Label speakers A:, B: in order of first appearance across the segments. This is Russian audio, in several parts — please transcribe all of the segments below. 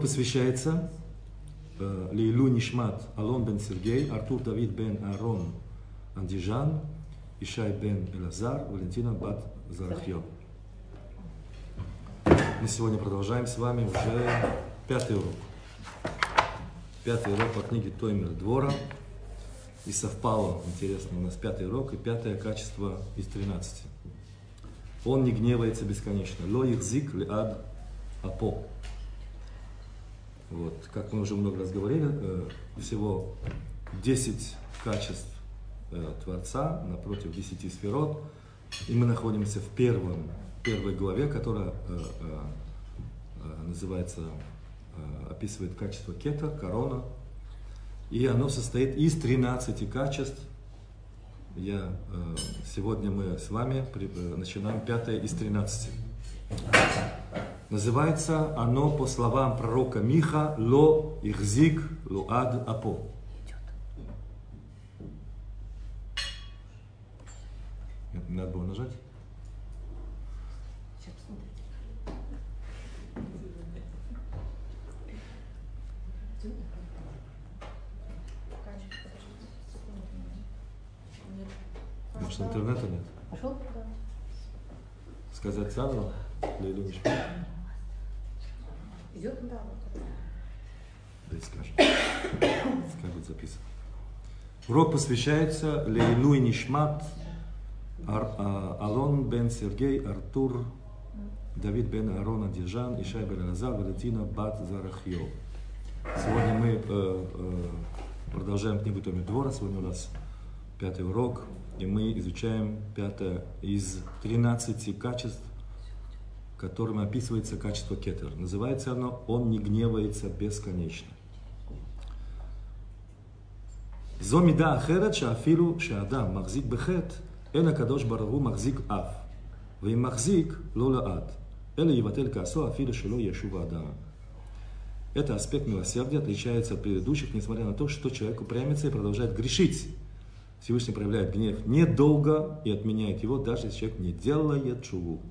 A: Посвящается э, Лейлу Нишмат Алон бен Сергей, Артур Давид бен Арон Андижан, Ишай бен Элазар, Валентина бат Зарахьо. Мы сегодня продолжаем с вами уже пятый урок. Пятый урок по книге Тоймер Двора. И совпало, интересно, у нас пятый урок и пятое качество из 13. Он не гневается бесконечно. Ло ихзик ли ад апо. Как мы уже много раз говорили, э, всего 10 качеств э, Творца напротив 10 сферот. И мы находимся в первом, первой главе, которая э, называется, описывает качество кета, корона. И оно состоит из 13 качеств. Я, сегодня мы с вами начинаем пятое из 13. Называется оно, по словам пророка Миха, «Ло ихзик луад апо». Надо было нажать? Может, интернета нет?
B: Пошел?
A: Сказать заново? Лейлу Мишпа?
B: Идет? Да, вот.
A: Да и скажем. Как будет записано. Урок посвящается Лейлу и Нишмат, Ар, а, Алон бен Сергей, Артур, Давид бен Арона Дижан, Ишай бен Раза, Валентина бат Зарахьо. Сегодня мы э, э, продолжаем книгу Томи Двора. Сегодня у нас пятый урок, и мы изучаем пятое из 13 качеств которым описывается качество кетер. Называется оно «Он не гневается бесконечно». זו מידה אחרת שאפילו שהאדם מחזיק בחטא, אין הקדוש ברוך הוא מחזיק אף. ואם מחזיק, לא לעד. אלא יבטל כעסו אפילו שלא ישוב האדם. Это аспект милосердия отличается от предыдущих, несмотря на то, что человек упрямится и продолжает грешить. Всевышний проявляет гнев недолго и отменяет его, даже если человек не делает чуву.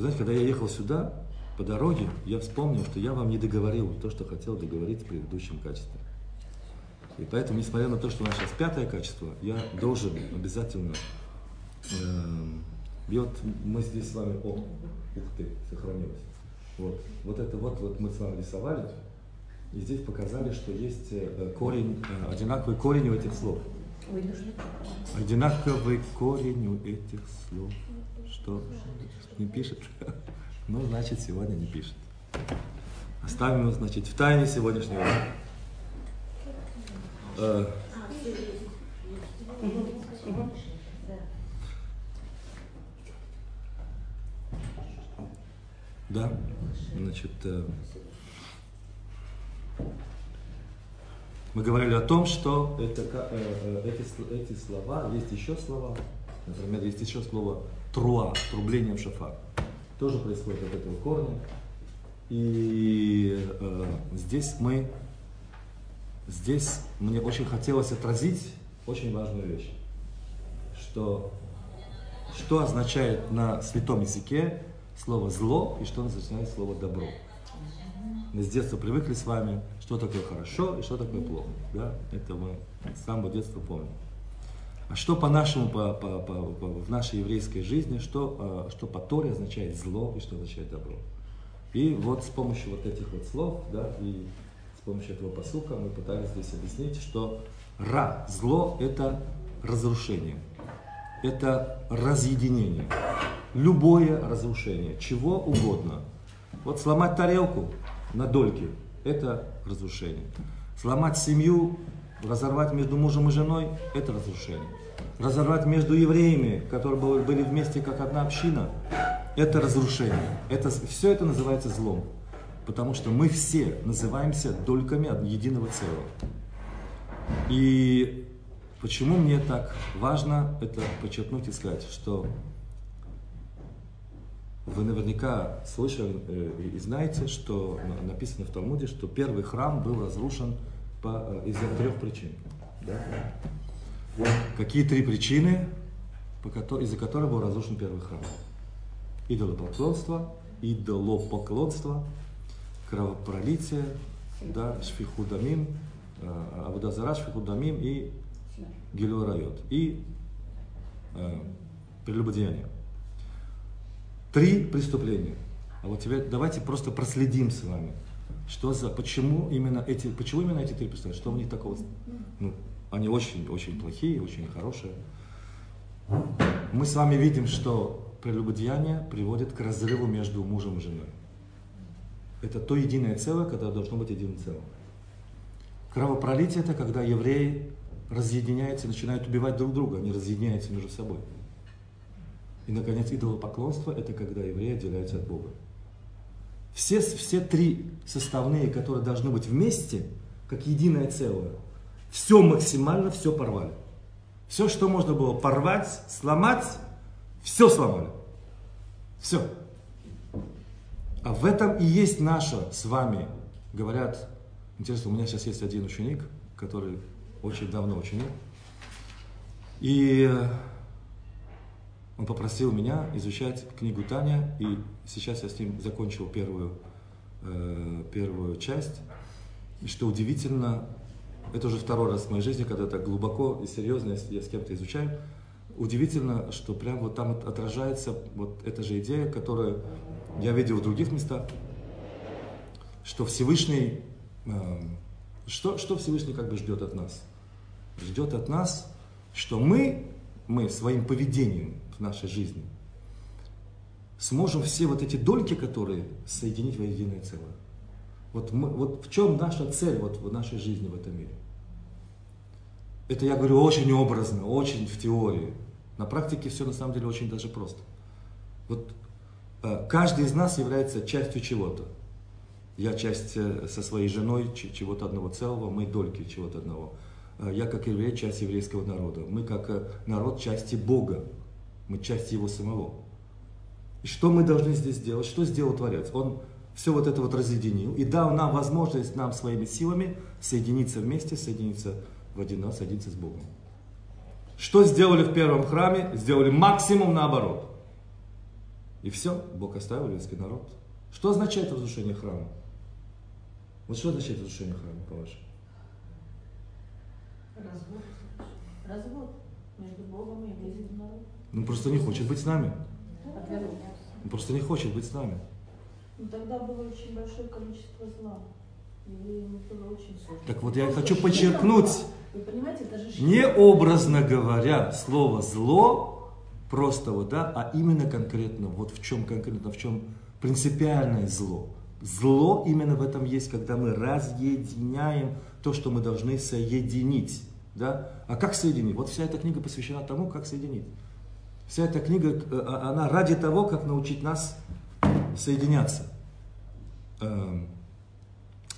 A: Вы знаете, когда я ехал сюда, по дороге, я вспомнил, что я вам не договорил то, что хотел договорить в предыдущем качестве. И поэтому, несмотря на то, что у нас сейчас пятое качество, я должен обязательно... Э, и вот мы здесь с вами... О, ух ты, сохранилось. Вот, вот это вот, вот мы с вами рисовали, и здесь показали, что есть э, корень, э, одинаковый корень у этих слов. Одинаковый корень у этих слов. Что? Не пишет? Ну, значит, сегодня не пишет. Оставим его, значит, в тайне сегодняшнего. Э, да, значит, э, мы говорили о том, что это, э, эти, эти слова, есть еще слова, например, есть еще слово труа, трублением шафар. Тоже происходит от этого корня. И э, здесь мы, здесь мне очень хотелось отразить очень важную вещь, что, что означает на святом языке слово зло и что означает слово добро. Мы с детства привыкли с вами, что такое хорошо и что такое плохо. Да? Это мы с самого детства помним. А что по-нашему, по, по, по, по, в нашей еврейской жизни, что, э, что по Торе означает зло и что означает добро. И вот с помощью вот этих вот слов, да, и с помощью этого посука мы пытались здесь объяснить, что ра, зло, это разрушение, это разъединение. любое разрушение, чего угодно. Вот сломать тарелку на дольки – это разрушение. Сломать семью, разорвать между мужем и женой – это разрушение. Разорвать между евреями, которые были вместе как одна община – это разрушение. Это, все это называется злом. Потому что мы все называемся дольками единого целого. И почему мне так важно это подчеркнуть и сказать, что вы наверняка слышали э, и знаете, что написано в Талмуде, что первый храм был разрушен по, э, из-за трех причин. Да? Какие три причины, из-за которых был разрушен первый храм? Идолопоклонство, идолопоклонство, кровопролитие, да, шфихудамим, э, Абудазара, шфихудамим и Гилюрайот. И э, прелюбодеяние. Три преступления. А вот теперь давайте просто проследим с вами, что за, почему именно эти, почему именно эти три преступления, что у них такого, ну, они очень, очень плохие, очень хорошие. Мы с вами видим, что прелюбодеяние приводит к разрыву между мужем и женой. Это то единое целое, которое должно быть единым целым. Кровопролитие – это когда евреи разъединяются начинают убивать друг друга, они разъединяются между собой. И, наконец, идолопоклонство – это когда евреи отделяются от Бога. Все, все три составные, которые должны быть вместе, как единое целое, все максимально, все порвали. Все, что можно было порвать, сломать, все сломали. Все. А в этом и есть наша с вами, говорят, интересно, у меня сейчас есть один ученик, который очень давно ученик, и он попросил меня изучать книгу Таня, и сейчас я с ним закончил первую, э, первую часть. И что удивительно, это уже второй раз в моей жизни, когда так глубоко и серьезно я с кем-то изучаю, удивительно, что прям вот там отражается вот эта же идея, которую я видел в других местах, что Всевышний, э, что, что Всевышний как бы ждет от нас? Ждет от нас, что мы, мы своим поведением, нашей жизни, сможем все вот эти дольки, которые соединить в единое целое. Вот, мы, вот в чем наша цель вот в нашей жизни в этом мире? Это я говорю очень образно, очень в теории. На практике все на самом деле очень даже просто. Вот э, каждый из нас является частью чего-то. Я часть э, со своей женой чего-то одного целого, мы дольки чего-то одного. Э, я как еврей часть еврейского народа. Мы как народ части Бога мы часть Его самого. И что мы должны здесь сделать? Что сделал Творец? Он все вот это вот разъединил и дал нам возможность нам своими силами соединиться вместе, соединиться в один раз, соединиться с Богом. Что сделали в первом храме? Сделали максимум наоборот. И все, Бог оставил еврейский народ. Что означает разрушение храма? Вот что означает разрушение храма, по-вашему?
B: Развод. Развод между Богом и еврейским народом.
A: Он просто не хочет быть с нами. Он просто не хочет быть с нами.
B: Ну, тогда было очень большое количество зла. было очень сложно.
A: Так вот я хочу подчеркнуть, не образно говоря слово зло, просто вот, да, а именно конкретно, вот в чем конкретно, в чем принципиальное зло. Зло именно в этом есть, когда мы разъединяем то, что мы должны соединить. Да? А как соединить? Вот вся эта книга посвящена тому, как соединить. Вся эта книга, э, а, она ради того, как научить нас соединяться. Эм,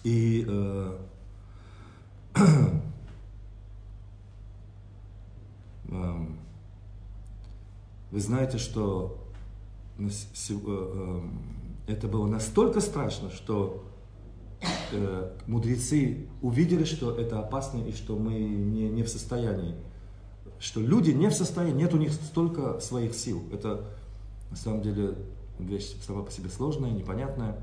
A: и э, эм, вы знаете, что э, эм, это было настолько страшно, что мудрецы увидели, что это опасно и что мы не, не в состоянии что люди не в состоянии, нет у них столько своих сил. Это на самом деле вещь сама по себе сложная, непонятная.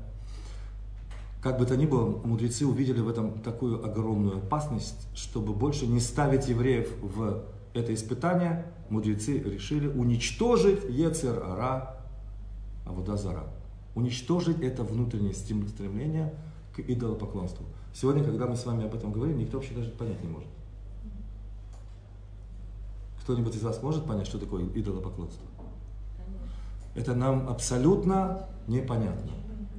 A: Как бы то ни было, мудрецы увидели в этом такую огромную опасность, чтобы больше не ставить евреев в это испытание, мудрецы решили уничтожить Ецер Ара Авудазара. Уничтожить это внутреннее стремление к идолопоклонству. Сегодня, когда мы с вами об этом говорим, никто вообще даже понять не может. Кто-нибудь из вас может понять, что такое идолопоклонство? это нам абсолютно непонятно.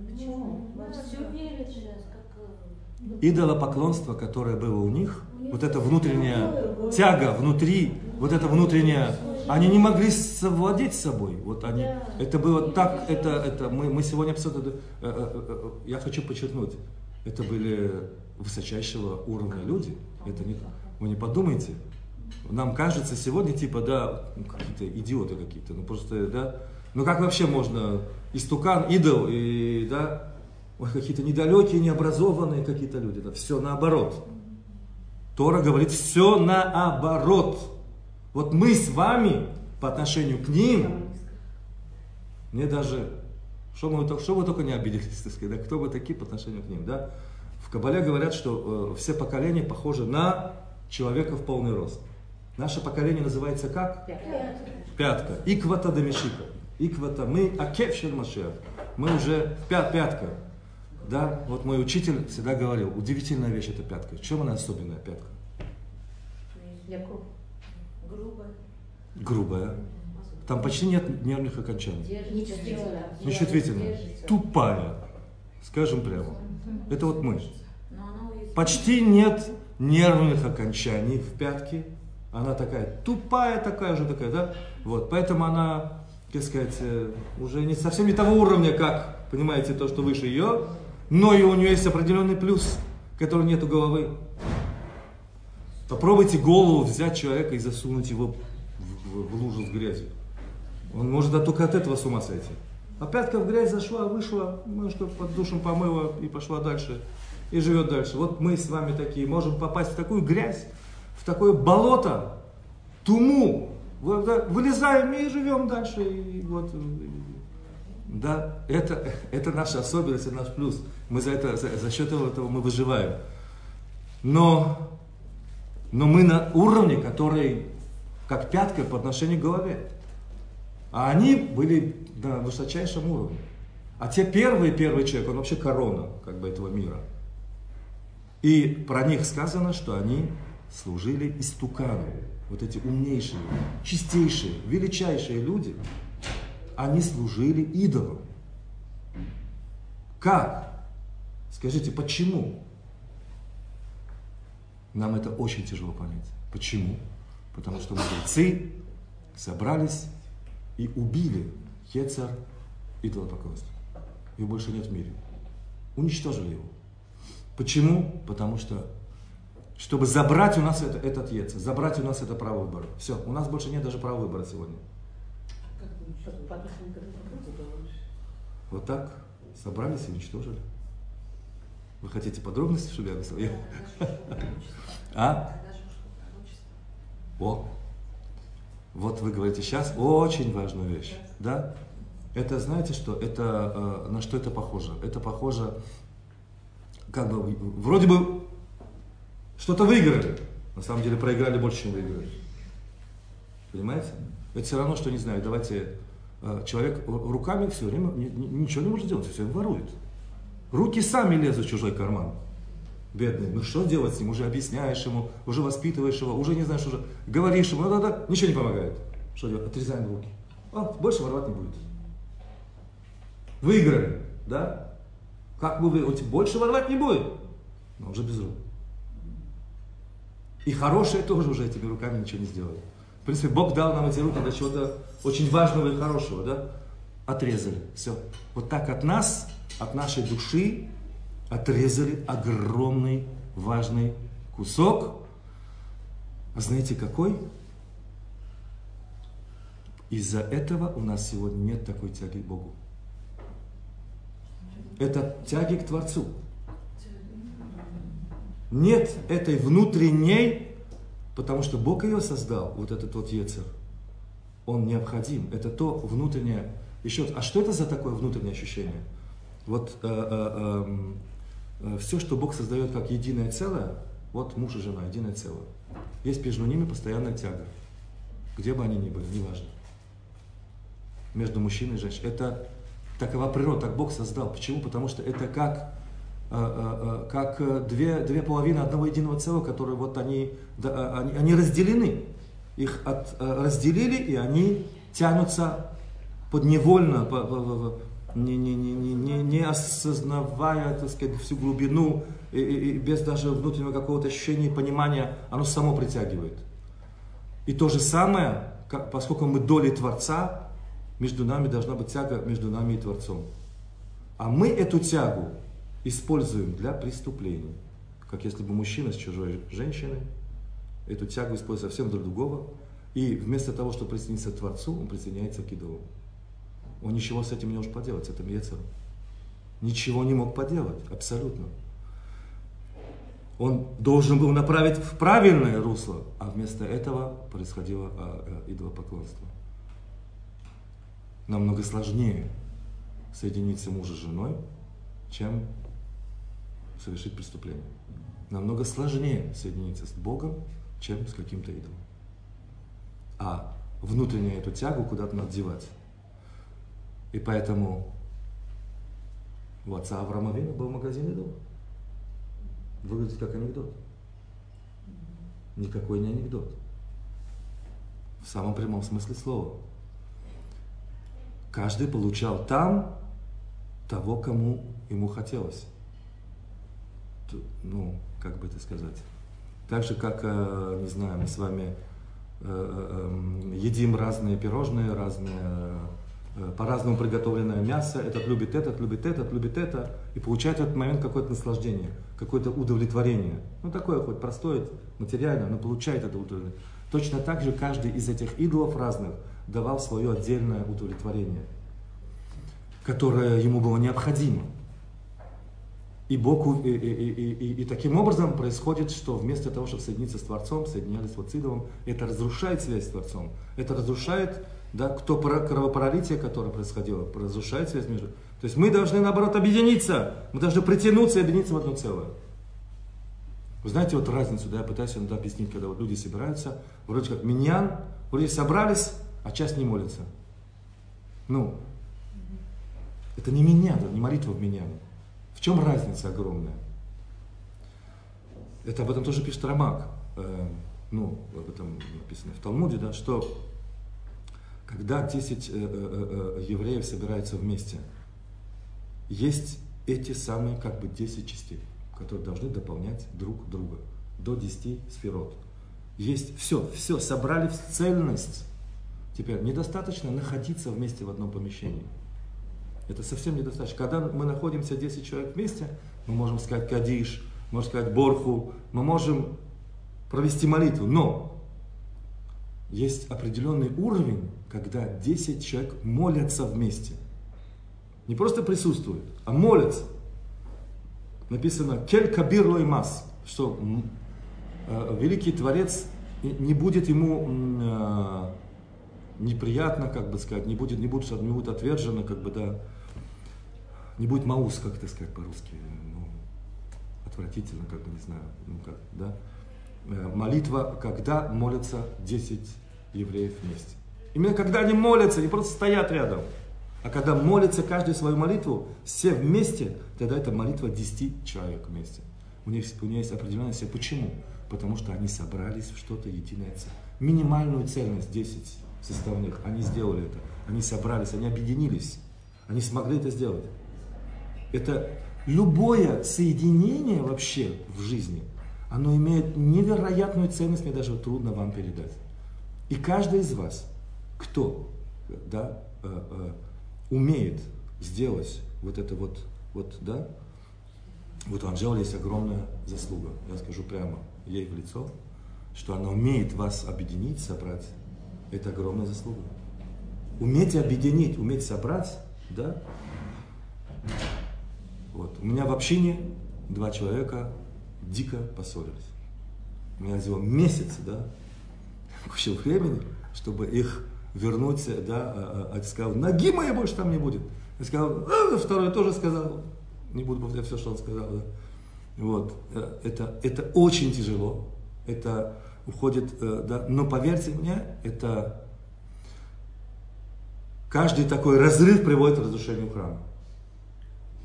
B: Почему?
C: Как... э,
A: Идолопоклонство, которое было у них, вот эта внутренняя тяга внутри, вот это внутренняя, они не могли совладеть с собой. Вот они, это было так, это, это мы, мы сегодня абсолютно, э, э, я хочу подчеркнуть, это были высочайшего уровня люди. Это не, вы не подумайте. Нам кажется сегодня, типа, да, ну, какие-то идиоты какие-то, ну просто, да, ну как вообще можно истукан, идол, и, да, ой, какие-то недалекие, необразованные какие-то люди, да, все наоборот. Тора говорит все наоборот. Вот мы с вами по отношению к ним, мне даже, что, мы, что вы только не обиделись, так сказать, да, кто вы такие по отношению к ним, да? В Кабале говорят, что э, все поколения похожи на человека в полный рост. Наше поколение называется как? Пятка. Иквата домишика. Иквата. Мы акевшер Машех. Мы уже пя- пятка. Да, вот мой учитель всегда говорил, удивительная вещь это пятка. В чем она особенная пятка?
C: Грубо.
A: Грубая. Там почти нет нервных окончаний.
D: Нечувствительно.
A: Нечувствительная. Тупая. Скажем прямо. Это вот мы. Почти нет нервных окончаний в пятке. Она такая тупая, такая же такая, да? Вот, поэтому она, как сказать, э, уже не совсем не того уровня, как, понимаете, то, что выше ее, но и у нее есть определенный плюс, который нет у головы. Попробуйте голову взять человека и засунуть его в, в- в лужу с грязью. Он может да, только от этого с ума сойти. А пятка в грязь зашла, вышла, немножко под душем помыла и пошла дальше. И живет дальше. Вот мы с вами такие можем попасть в такую грязь, в такое болото, туму. Вылезаем и живем дальше. И вот, и- да, это, это наша особенность, это наш плюс. Мы за, это, за, за счет этого мы выживаем. Но, но мы на уровне, который как пятка по отношению к голове. А они были на высочайшем уровне. А те первые, первый человек, он вообще корона как бы этого мира. И про них сказано, что они служили истукану. Вот эти умнейшие, чистейшие, величайшие люди, они служили идолам. Как? Скажите, почему? Нам это очень тяжело понять. Почему? Потому что мудрецы собрались и убили Хецар идолопоклонство. Его больше нет в мире. Уничтожили его. Почему? Потому что, чтобы забрать у нас это, этот Ецер, забрать у нас это право выбора. Все, у нас больше нет даже права выбора сегодня. Вот так собрались и уничтожили. Вы хотите подробности, чтобы я объяснил? А? О, вот вы говорите сейчас очень важную вещь, да? Это знаете что? Это э, на что это похоже? Это похоже, как бы вроде бы что-то выиграли, на самом деле проиграли больше, чем выиграли. Понимаете? Это все равно, что не знаю. Давайте э, человек ру- руками все время ни- ни- ничего не может сделать, все время ворует. Руки сами лезут в чужой карман. Бедный. Ну что делать с ним? Уже объясняешь ему, уже воспитываешь его, уже не знаешь, уже говоришь ему, да-да, ничего не помогает. Что делать? Отрезаем руки. А, больше воровать не будет. Выиграли, да? Как вы выиграете? Больше воровать не будет. Но уже без рук. И хорошие тоже уже этими руками ничего не сделают. В принципе, Бог дал нам эти руки для чего-то очень важного и хорошего, да? Отрезали. Все. Вот так от нас, от нашей души отрезали огромный, важный кусок. А знаете какой? Из-за этого у нас сегодня нет такой тяги к Богу. Это тяги к Творцу. Нет этой внутренней, потому что Бог ее создал, вот этот вот Ецер. Он необходим. Это то внутреннее. Еще, а что это за такое внутреннее ощущение? Вот э, э, эм, э, все, что Бог создает как единое целое, вот муж и жена, единое целое. Есть между ними постоянная тяга. Где бы они ни были, неважно. Между мужчиной и женщиной. Это такова природа, так Бог создал. Почему? Потому что это как, как э, две, две половины одного единого целого, которые вот они, да, э, они, они разделены. Их от, э, разделили, и они тянутся подневольно, по, по, по, не, не, не, не, не осознавая, так сказать, всю глубину, и, и, и без даже внутреннего какого-то ощущения и понимания, оно само притягивает. И то же самое, как, поскольку мы доли Творца, между нами должна быть тяга между нами и Творцом. А мы эту тягу используем для преступлений. Как если бы мужчина с чужой женщиной эту тягу использует совсем для другого. И вместо того, чтобы присоединиться к Творцу, он присоединяется к идолу. Он ничего с этим не может поделать, с этим яцером. Ничего не мог поделать, абсолютно. Он должен был направить в правильное русло, а вместо этого происходило а, а, идолопоклонство. Намного сложнее соединиться мужа с женой, чем совершить преступление. Намного сложнее соединиться с Богом, чем с каким-то идолом. А внутреннюю эту тягу куда-то надо девать. И поэтому у отца Авраама Вина был магазин идолов. Выглядит как анекдот. Никакой не анекдот. В самом прямом смысле слова. Каждый получал там того, кому ему хотелось. Ну, как бы это сказать. Так же, как, э, не знаю, мы с вами э, э, едим разные пирожные, разные по-разному приготовленное мясо, этот любит этот, любит этот, любит это, и получает в этот момент какое-то наслаждение, какое-то удовлетворение. Ну, такое хоть простое, материальное, но получает это удовлетворение. Точно так же каждый из этих идолов разных давал свое отдельное удовлетворение, которое ему было необходимо. И, Бог, и, и, и, и, таким образом происходит, что вместо того, чтобы соединиться с Творцом, соединялись с идолом, это разрушает связь с Творцом. Это разрушает да, кто кровопролитие, которое происходило, разрушает связь между... То есть мы должны, наоборот, объединиться. Мы должны притянуться и объединиться в одно целое. Вы знаете вот разницу, да, я пытаюсь иногда объяснить, когда вот люди собираются, вроде как миньян, вроде собрались, а часть не молится. Ну, это не меня, это не молитва в миньяне. Чем разница огромная? Это об этом тоже пишет Рамак. Э, ну, об этом написано в Талмуде, да, что когда 10 э, э, э, евреев собираются вместе, есть эти самые как бы 10 частей, которые должны дополнять друг друга до 10 сферот. Есть все, все, собрали в цельность. Теперь недостаточно находиться вместе в одном помещении. Это совсем недостаточно. Когда мы находимся 10 человек вместе, мы можем сказать кадиш, можем сказать борху, мы можем провести молитву. Но есть определенный уровень, когда 10 человек молятся вместе. Не просто присутствуют, а молятся. Написано «Кель кабир мас», что э, великий Творец не будет ему э, неприятно, как бы сказать, не будет, не будет, не будет отвержено, как бы, да, не будет маус, как это сказать по-русски, ну, отвратительно, как бы, не знаю, ну, как, да. Э, молитва, когда молятся 10 евреев вместе. Именно когда они молятся, не просто стоят рядом, а когда молятся каждую свою молитву, все вместе, тогда это молитва 10 человек вместе. У них, у них есть определенная цель. Почему? Потому что они собрались в что-то единое. Минимальную цельность 10 составных. Они сделали это. Они собрались, они объединились. Они смогли это сделать. Это любое соединение вообще в жизни, оно имеет невероятную ценность, мне даже трудно вам передать. И каждый из вас, кто да, э, э, умеет сделать вот это вот, вот, да, вот у Анжелы есть огромная заслуга, я скажу прямо ей в лицо, что она умеет вас объединить, собрать, это огромная заслуга. Уметь объединить, уметь собрать, да, вот. У меня в общине два человека дико поссорились. У меня взяло месяц, да, кучу времени, чтобы их вернуть, да, а, а, а сказал, ноги моей больше там не будет. Я сказал, а, второй тоже сказал, не буду повторять все, что он сказал, да. Вот, э, это, это очень тяжело, это уходит, э, да, но поверьте мне, это каждый такой разрыв приводит к разрушению храма.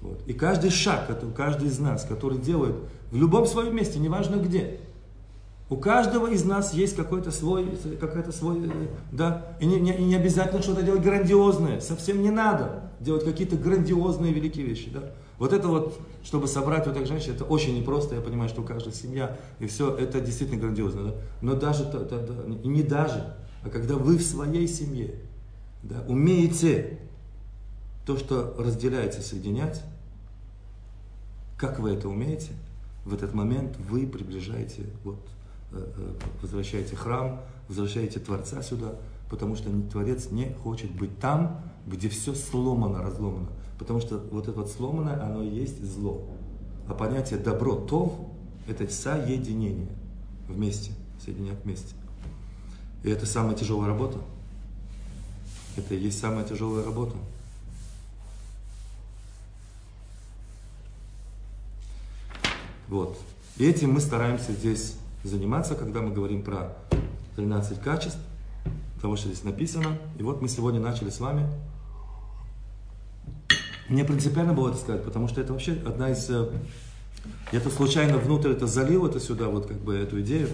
A: Вот. И каждый шаг, каждый из нас, который делает в любом своем месте, неважно где, У каждого из нас есть какой-то свой, какой-то свой, э, да, и не, не, и не обязательно что-то делать грандиозное, совсем не надо делать какие-то грандиозные великие вещи, да. Вот это вот, чтобы собрать вот так женщин, это очень непросто, я понимаю, что у каждой семья, и все, это действительно грандиозно, да. Но даже, да, да, не даже, а когда вы в своей семье, да, умеете то, что разделяется, соединять, как вы это умеете, в этот момент вы приближаете вот Э, э, возвращаете храм, возвращаете Творца сюда, потому что Творец не хочет быть там, где все сломано, разломано. Потому что вот это вот сломанное, оно и есть зло. А понятие добро, тов, это соединение вместе, соединять вместе. И это самая тяжелая работа. Это и есть самая тяжелая работа. Вот. И этим мы стараемся здесь заниматься, когда мы говорим про 13 качеств, того, что здесь написано. И вот мы сегодня начали с вами. Мне принципиально было это сказать, потому что это вообще одна из... Э, я тут случайно внутрь это залил, это сюда, вот как бы эту идею,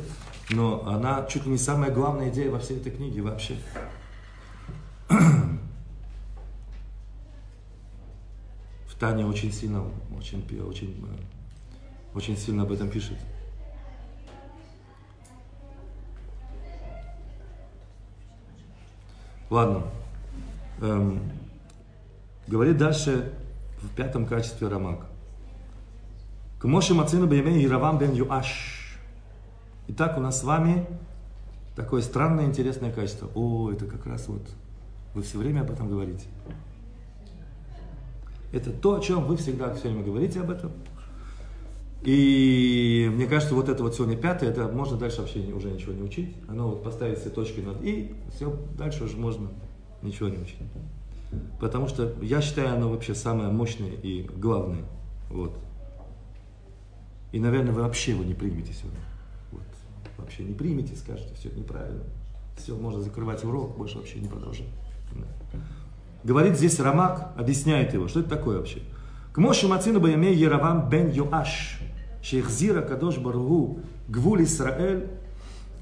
A: но она чуть ли не самая главная идея во всей этой книге вообще. В Таня очень сильно, очень, очень, э, очень сильно об этом пишет. Ладно. Эм, говорит дальше в пятом качестве Рамак. К Моше Мацину Беймей Иравам бен Юаш. Итак, у нас с вами такое странное, интересное качество. О, это как раз вот вы все время об этом говорите. Это то, о чем вы всегда все время говорите об этом. И мне кажется, вот это вот сегодня пятое, это можно дальше вообще уже ничего не учить. Оно вот поставить все точки над «и», все, дальше уже можно ничего не учить. Потому что я считаю, оно вообще самое мощное и главное. Вот. И, наверное, вы вообще его не примете сегодня. Вот. Вообще не примете, скажете, все неправильно. Все, можно закрывать урок, больше вообще не продолжать. Говорит здесь Рамак, объясняет его, что это такое вообще. К Моше Мацину Баяме Яравам бен Йоаш. Шейхзира Кадош Баргу Гвуль Исраэль,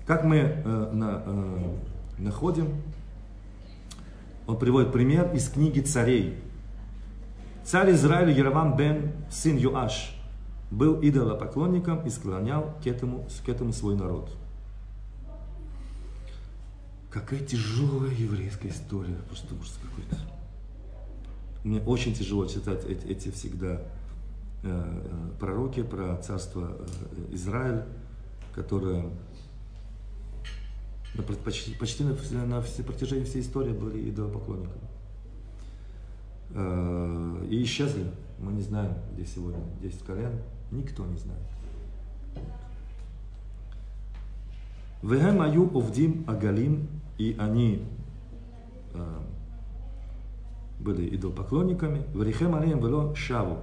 A: как мы э, на, э, находим, он приводит пример из книги царей. Царь Израиля Яровам бен, сын Юаш, был идолопоклонником и склонял к этому, к этому свой народ. Какая тяжелая еврейская история, просто ужас какой-то. Мне очень тяжело читать эти, эти всегда пророки про царство э, Израиль, которое почти, почти на, на все, протяжении всей истории были идолопоклонниками. И исчезли. Мы не знаем, где сегодня 10 колен. Никто не знает. Вегем аю овдим агалим, и они э, были идолопоклонниками. Врихем алеем вело шаву.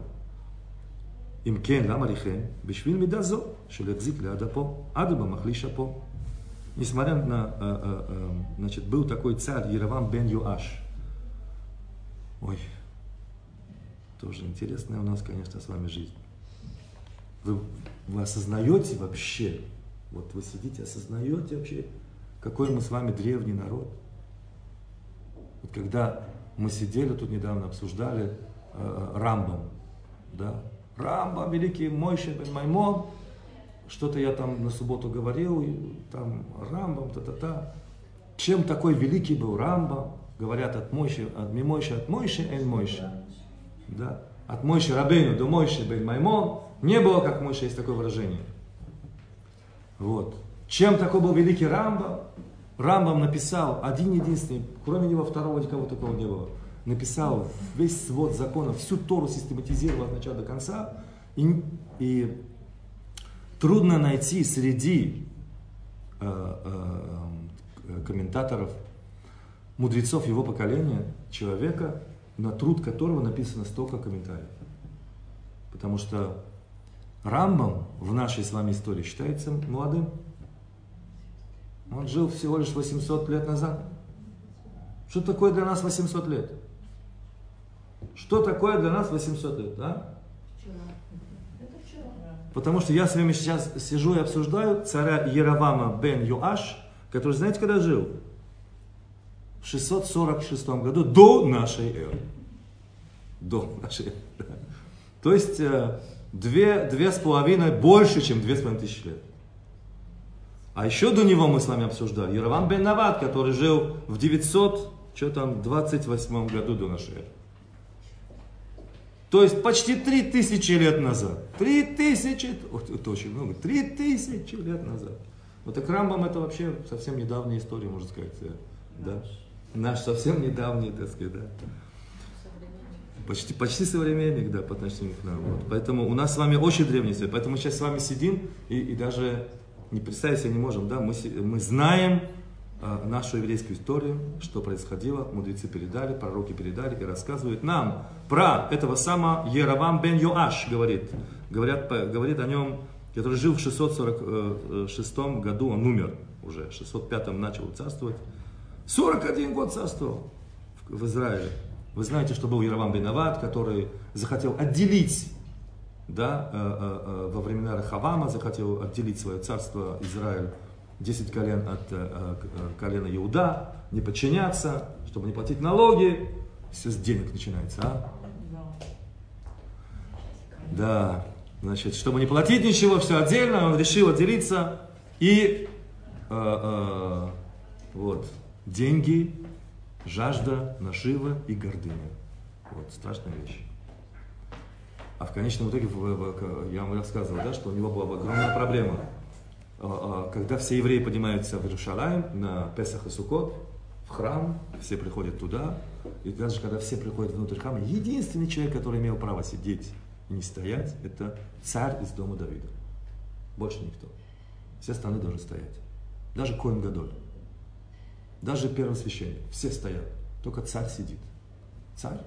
A: אם כן, למה לכן? בשביל מידה זו, של החזיק ליד אפו, אדרבה מחליש אפו. Несмотря на, значит, был такой царь Яровам бен Юаш. Ой, тоже интересная у нас, конечно, с вами жизнь. Вы, вы осознаете вообще, вот вы сидите, осознаете вообще, какой мы с вами древний народ. Вот когда мы сидели тут недавно, обсуждали э, Рамбам, да, Рамба, великий Мойше бен Маймон, что-то я там на субботу говорил, там Рамбам, та-та-та. Чем такой великий был Рамба? Говорят от Мойши, от Мимойши, от Мойши, Эль Мойши. Да. От Мойши Рабейну до Мойши бен Маймон не было, как Мойши, есть такое выражение. Вот. Чем такой был великий Рамба? Рамбам написал один единственный, кроме него второго никого такого не было написал весь свод законов, всю Тору систематизировал от начала до конца, и, и трудно найти среди э, э, комментаторов, мудрецов его поколения, человека, на труд которого написано столько комментариев. Потому что Рамбам в нашей с вами истории считается молодым. Он жил всего лишь 800 лет назад. Что такое для нас 800 лет? Что такое для нас 800 лет, да? Потому что я с вами сейчас сижу и обсуждаю царя Яровама бен Юаш, который, знаете, когда жил? В 646 году, до нашей эры. До нашей эры. да. То есть э, две, две с половиной, больше, чем две с половиной тысячи лет. А еще до него мы с вами обсуждали Яровам бен Нават, который жил в 900, что там, 28 году до нашей эры. То есть почти три тысячи лет назад. Три тысячи, ой, это очень много, три тысячи лет назад. Вот так Рамбам это вообще совсем недавняя история, можно сказать. э, Да. Наш совсем недавний, так сказать, да. Почти, почти современник, да, по отношению к нам. Вот. Поэтому у нас с вами очень древний свет. Поэтому мы сейчас с вами сидим и, и даже не представить себе не можем, да, мы, мы знаем нашу еврейскую историю, что происходило, мудрецы передали, пророки передали и рассказывают нам про этого самого Еравам бен Йоаш, говорит, говорят, говорит о нем, который жил в 646 году, он умер уже, в 605 начал царствовать, 41 год царствовал в Израиле. Вы знаете, что был Яровам Бенават, который захотел отделить, да, э, э, э, во времена Рахавама захотел отделить свое царство Израиль, 10 колен от э, э, э, колена Иуда, не подчиняться, чтобы не платить налоги. Все с денег начинается, а? Да, значит, чтобы не платить ничего, все отдельно, он решил отделиться. И э, э, вот, деньги, жажда, нажива и гордыня. Вот, страшная вещь. А в конечном итоге, я вам рассказывал, да, что у него была огромная проблема. А, а, Когда все евреи поднимаются в Иерушалаем на Песах и Суккот, в храм, все приходят туда, и даже когда все приходят внутрь храма, единственный человек, который имел право сидеть и не стоять, это царь из дома Давида. Больше никто. Все остальные должны стоять. Даже Коин Гадоль. Даже первосвященник. Все стоят. Только царь сидит. Царь.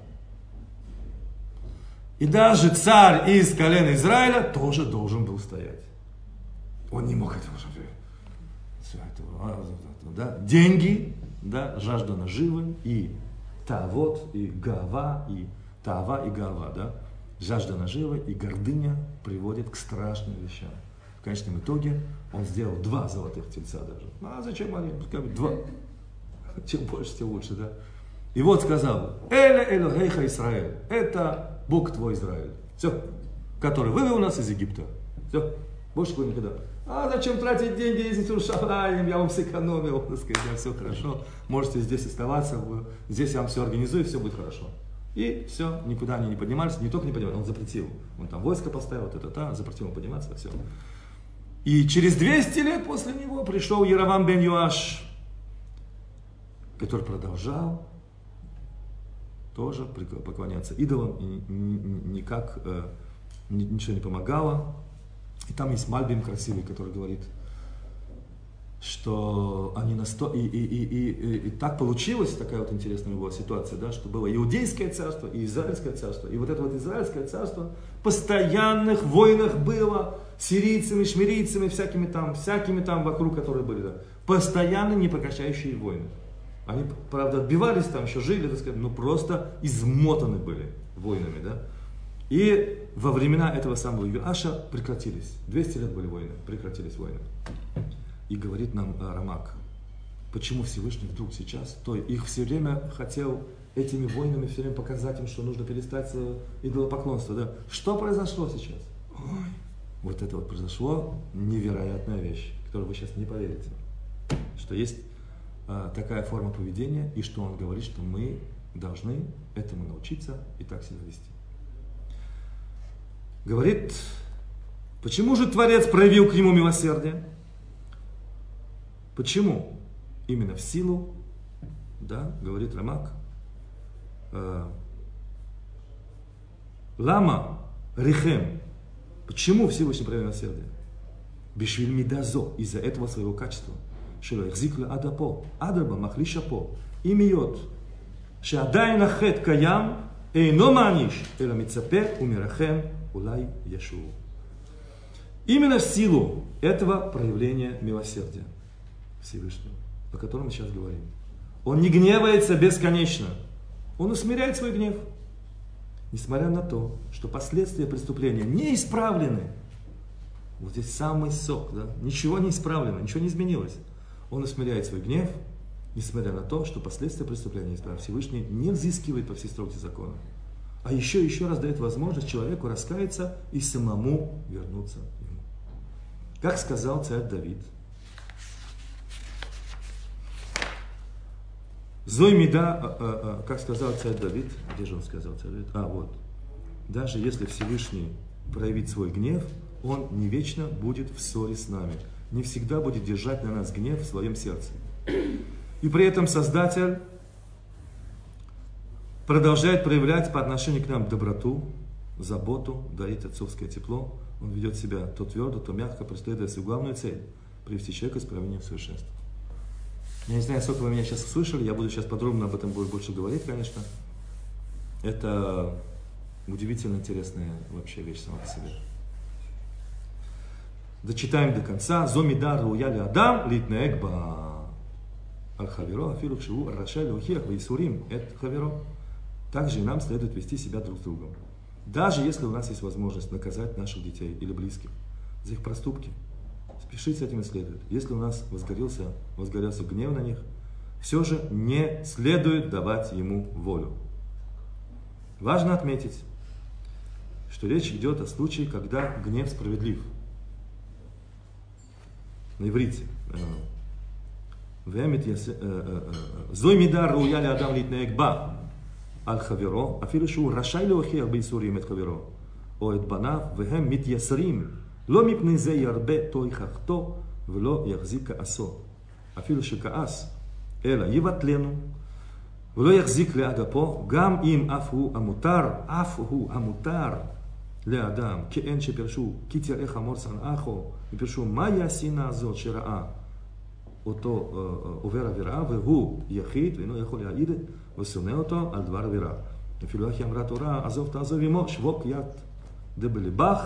A: И даже царь из колена Израиля тоже должен был стоять. Он не мог этого да, деньги, да, жажда наживы и тавод, и гава, и тава, и гава, да. Жажда наживы и гордыня приводит к страшным вещам. В конечном итоге он сделал два золотых тельца даже. А зачем они? Два. Чем больше, тем лучше, да. И вот сказал, Эля Элохейха Израиль, это Бог твой Израиль. Все, который вывел нас из Египта. Все, больше такого никогда. А зачем тратить деньги, ездить в Иерушалаем, я вам сэкономил, так сказать, да, все хорошо, можете здесь оставаться, вы- здесь я вам все организую, все будет хорошо. И все, никуда они не поднимались, не только не поднимались, он запретил. Он там войско поставил, вот это, та, запретил ему подниматься, все. И через 200 лет после него пришел Яровам бен Юаш, который продолжал тоже поклоняться идолам, и ни- ни- никак э, ни- ничего не помогало. И там есть Мальбим красивый, который говорит, что они насто... и, и, и, и, и- так получилась такая вот интересная была ситуация, да, что было иудейское царство и израильское царство. И вот это вот израильское царство в постоянных войнах было сирийцами, шмирийцами, всякими там, всякими там вокруг, которые были, да. Постоянно непрекращающие войны. Они, правда, отбивались там, еще жили, так сказать, но просто измотаны были войнами, да. И во времена этого самого Юаша прекратились. 200 лет были войны, прекратились войны. И говорит нам э, Рамак, почему Всевышний вдруг сейчас, то их все время хотел этими войнами все время показать им, что нужно перестать э, идолопоклонство. Да? Что произошло сейчас? Ой, вот это вот произошло невероятная вещь, которую вы сейчас не поверите. Что есть э, такая форма поведения, и что он говорит, что мы должны этому научиться и так себя вести говорит, почему же Творец проявил к нему милосердие? Почему? Именно в силу, да, говорит Рамак, «Э, Лама Рихем. Почему в Всевышний проявил милосердие? Бешвиль Мидазо, из-за этого своего качества. Шилахзикла Адапо, Адаба Махлишапо, имиот, Шадай Нахет Каям, Эйно Маниш, Эламицапе Умирахем Улай Яшуу. Именно в силу этого проявления милосердия Всевышнего, о котором мы сейчас говорим. Он не гневается бесконечно. Он усмиряет свой гнев. Несмотря на то, что последствия преступления не исправлены. Вот здесь самый сок, да? Ничего не исправлено, ничего не изменилось. Он усмиряет свой гнев, несмотря на то, что последствия преступления исправлены. Всевышний не взыскивает по всей строгости закона. А еще еще раз дает возможность человеку раскаяться и самому вернуться ему. Как сказал царь Давид, Зой Меда, а, а, а, как сказал царь Давид, где же он сказал царь Давид? А, вот. Даже если Всевышний проявит свой гнев, он не вечно будет в ссоре с нами. Не всегда будет держать на нас гнев в своем сердце. И при этом Создатель продолжает проявлять по отношению к нам доброту, заботу, дарить отцовское тепло. Он ведет себя то твердо, то мягко, преследуя свою главную цель – привести человека к исправлению в совершенство. Я не знаю, сколько вы меня сейчас услышали, я буду сейчас подробно об этом больше говорить, конечно. Это удивительно интересная вообще вещь сама по себе. Дочитаем до конца. Зомидар руяли адам литнеек ба хаверо афиру кшиву рашай лохиях ваисурим эт хаверо также и нам следует вести себя друг с другом. Даже если у нас есть возможность наказать наших детей или близких за их проступки, спешить с этим и следует. Если у нас возгорелся, возгорелся гнев на них, все же не следует давать ему волю. Важно отметить, что речь идет о случае, когда гнев справедлив. На иврите. Э, э, э, Зой мидар руяли адам литнеекба. על חברו, אפילו שהוא רשאי להוכיח בייסורים את חברו או את בניו, והם מתייסרים. לא מפני זה ירבה תוכחתו ולא יחזיק כעסו, אפילו שכעס, אלא יבטלנו ולא יחזיק ליד אפו, גם אם אף הוא המותר, אף הוא המותר לאדם, כאין שפרשו, כי תראה חמור שנאחו, ופרשו מהי השנאה הזאת שראה אותו עובר עבירה, והוא יחיד ואינו יכול להעיד ושונא אותו על דבר עבירה. אפילו איך אמרה תורה, עזוב תעזוב עמו, שבוק יד דבליבך,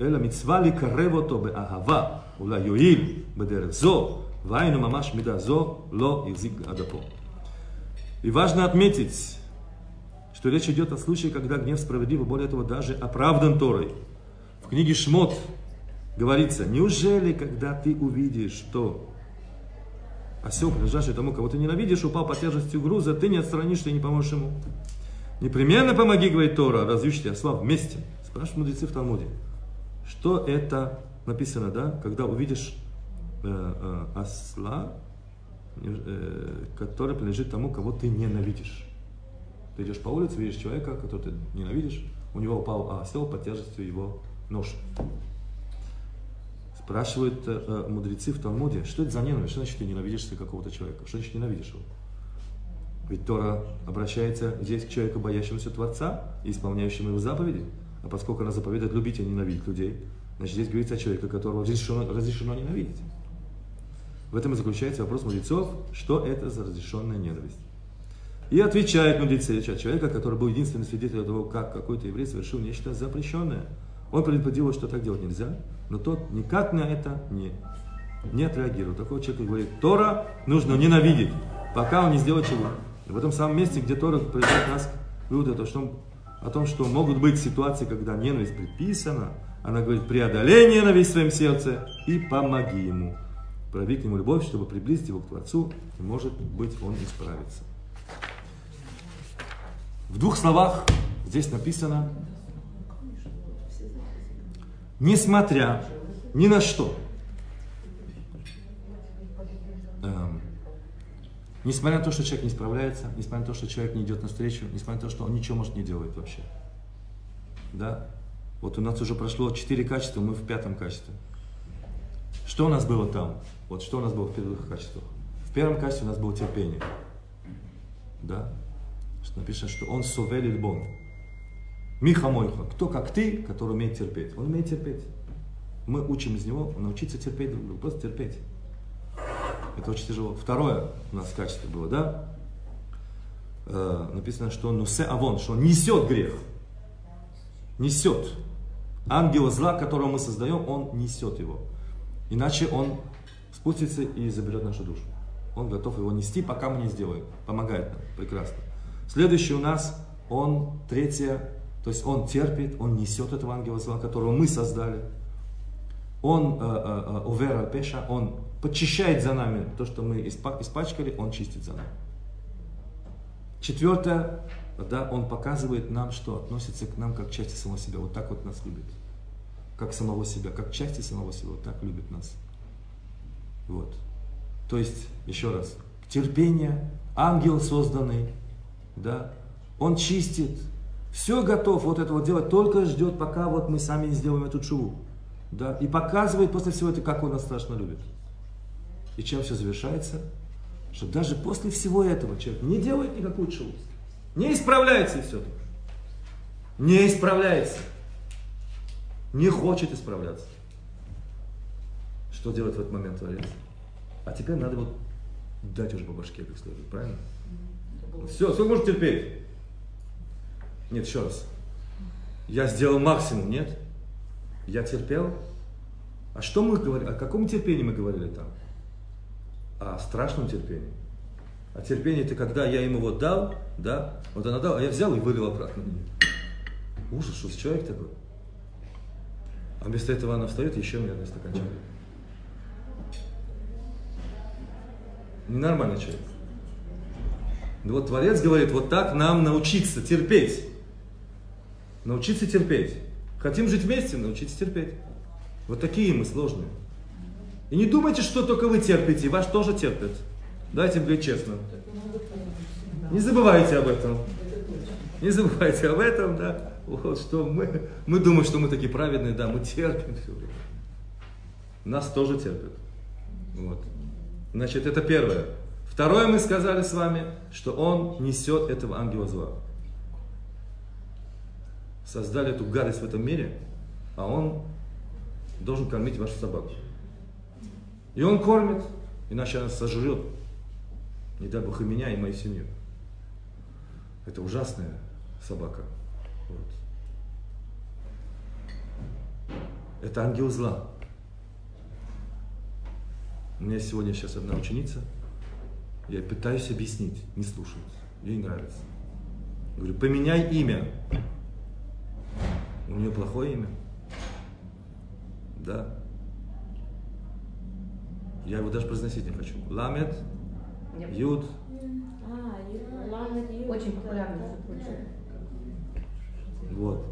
A: אלא מצווה לקרב אותו באהבה, אולי יועיל בדרך זו, והיינו ממש מידה זו, לא יחזיק עד אפו. И важно отметить, что речь идет о случае, когда гнев справедлив, и более того, даже оправдан Торой. В книге Шмот говорится, неужели, когда ты увидишь, что осел, принадлежащий тому, кого ты ненавидишь, упал под тяжестью груза, ты не отстранишься и не поможешь ему. Непременно помоги, говорит Тора, разъющите осла вместе. Спрашивают мудрецы в Талмуде. Что это написано, да, когда увидишь э, э, осла, э, который принадлежит тому, кого ты ненавидишь. Ты идешь по улице, видишь человека, которого ты ненавидишь, у него упал осел под тяжестью его нож. Спрашивают э, э, мудрецы в Талмуде, что это за ненависть, что значит ты ненавидишь какого-то человека, что значит ненавидишь его? Ведь Тора обращается здесь к человеку, боящемуся Творца и исполняющему его заповеди. А поскольку она заповедует любить и ненавидеть людей, значит здесь говорится о человеке, которого разрешено, разрешено ненавидеть. В этом и заключается вопрос мудрецов, что это за разрешенная ненависть. И отвечает мудрецы, человека, который был единственным свидетелем того, как какой-то еврей совершил нечто запрещенное. Он предупредил, что так делать нельзя, но тот никак на это не, не отреагировал. Такой человек говорит, Тора нужно ненавидеть, пока он не сделает чего. И в этом самом месте, где Тора приведет нас к выводу, то, что, о том, что могут быть ситуации, когда ненависть предписана, она говорит, преодолей ненависть в своем сердце и помоги ему. Прояви к нему любовь, чтобы приблизить его к Творцу, и может быть он исправится. В двух словах здесь написано, несмотря ни на что, эм, несмотря на то, что человек не справляется, несмотря на то, что человек не идет навстречу, несмотря на то, что он ничего может не делает вообще. Да? Вот у нас уже прошло четыре качества, мы в пятом качестве. Что у нас было там? Вот что у нас было в первых качествах? В первом качестве у нас было терпение. Да? Что написано, что он совели льбон. Миха мойха. Кто как ты, который умеет терпеть? Он умеет терпеть. Мы учим из него научиться терпеть друг друга. Просто терпеть. Это очень тяжело. Второе у нас качество было, да? Э, написано, что он нусе авон, что он несет грех. Несет. Ангела зла, которого мы создаем, он несет его. Иначе он спустится и заберет нашу душу. Он готов его нести, пока мы не сделаем. Помогает нам. Прекрасно. Следующий у нас, он, третье, То есть он терпит, он несет этого ангела зла, которого мы создали. Он, э, увера пеша, он подчищает за нами то, что мы испачкали, он чистит за нами. Четвертое, да, он показывает нам, что относится к нам как к части самого себя. Вот так вот нас любит. Как самого себя, как части самого себя, вот так любит нас. Вот. То есть, еще раз, терпение, ангел созданный, да, он чистит, все готов вот это вот делать, только ждет, пока вот мы сами не сделаем эту чуву. Да, и показывает после всего этого, как он нас страшно любит. И чем все завершается? Что даже после всего этого человек не делает никакую чуву. Не исправляется и все. Не исправляется. Не хочет исправляться. Что делает в этот момент Творец? А теперь надо вот дать уже по башке как следует, правильно? Все, сколько можно терпеть? Нет, еще раз. Я сделал максимум, нет? Я терпел? А что мы говорили? О каком терпении мы говорили там? О страшном терпении. А терпение это когда я ему вот дал, да, вот она дал, а я взял и вылил обратно. Ужас, что за человек такой? А вместо этого она встает еще мне на стаканчик. Ненормальный человек. Ну вот Творец говорит, вот так нам научиться терпеть. Научиться терпеть. Хотим жить вместе, научитесь терпеть. Вот такие мы сложные. И не думайте, что только вы терпите, ваш тоже терпит. Давайте говорить честно. Не забывайте об этом. Не забывайте об этом, да. Вот что мы, мы думаем, что мы такие праведные, да, мы терпим все время. Нас тоже терпят. Вот. Значит, это первое. Второе мы сказали с вами, что он несет этого ангела зла. Создали эту гадость в этом мире, а он должен кормить вашу собаку. И он кормит, иначе она сожрет не дай Бог и меня, и мою семью. Это ужасная собака. Вот. Это ангел зла. У меня сегодня сейчас одна ученица, я пытаюсь объяснить, не слушает, ей нравится. Говорю, поменяй имя. У нее плохое имя. Да. Я его даже произносить не хочу. Ламет Юд.
C: А, ламет юд.
D: Очень популярно это
A: Вот.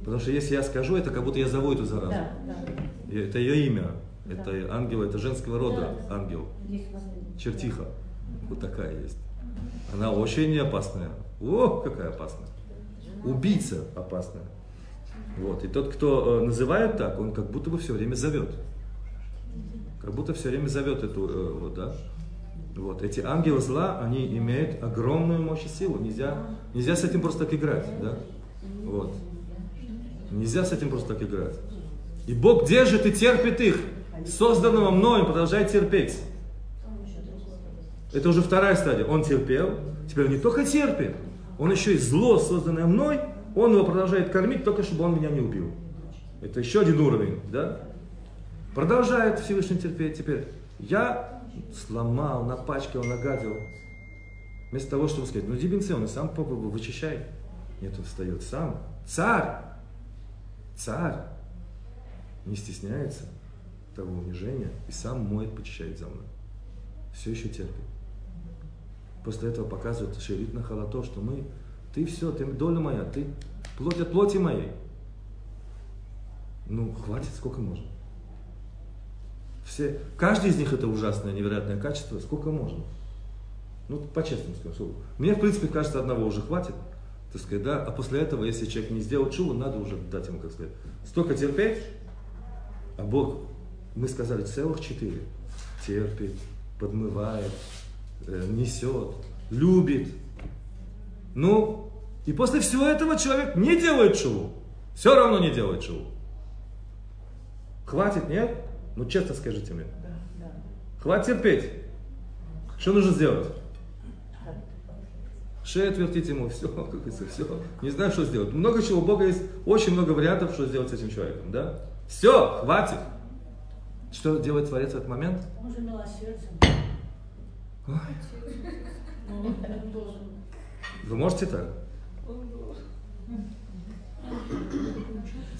A: Потому что если я скажу, это как будто я зову эту заразу.
D: Да, да.
A: Это ее имя. Это
D: Да.
A: ангел, это женского рода
C: Да.
A: ангел. Чертиха. Вот такая есть. Она очень опасная. О, какая опасная. Убийца опасная. Вот. И тот, кто э, называет так, он как будто бы все время зовет. Как будто все время зовет эту, э, вот, да. Вот. Эти ангелы зла, они имеют огромную мощь и силу. Нельзя, нельзя с этим просто так играть. Да? Вот. Нельзя с этим просто так играть. И Бог держит и терпит их. Созданного мною продолжает терпеть. Это уже вторая стадия. Он терпел, теперь он не только терпит, он еще и зло, созданное мной, он его продолжает кормить, только чтобы он меня не убил. Это еще один уровень, да? Продолжает Всевышний терпеть теперь. Я сломал, напачкал, нагадил. Вместо того, чтобы сказать, ну дебенцы, он и сам попробуй, вычищай. Нет, он встает сам. Царь! Царь! Не стесняется того унижения и сам моет, почищает за мной. Все еще терпит. После этого показывает Шерит на халато, что мы, ты все, ты доля моя, ты плоть от плоти моей. Ну, хватит, сколько можно. Все, каждый из них это ужасное, невероятное качество, сколько можно. Ну, по-честному сколько. Мне, в принципе, кажется, одного уже хватит, так сказать, да, а после этого, если человек не сделал чуву, надо уже дать ему, как сказать, столько терпеть, а Бог, мы сказали, целых четыре. Терпит, подмывает, э, несет, любит. Ну, и после всего этого человек не делает шоу. Все равно не делает шоу. Хватит, нет? Ну, честно скажите мне.
D: Да, да.
A: Хватит терпеть. Что нужно сделать? Шею отвертить ему, все, как говорится, все. Не знаю, что сделать. Много чего, у Бога есть очень много вариантов, что сделать с этим человеком, да? Все, хватит. Что делает Творец в этот момент?
C: Он же милосерден.
A: Ой,
C: Он должен.
A: Вы можете так?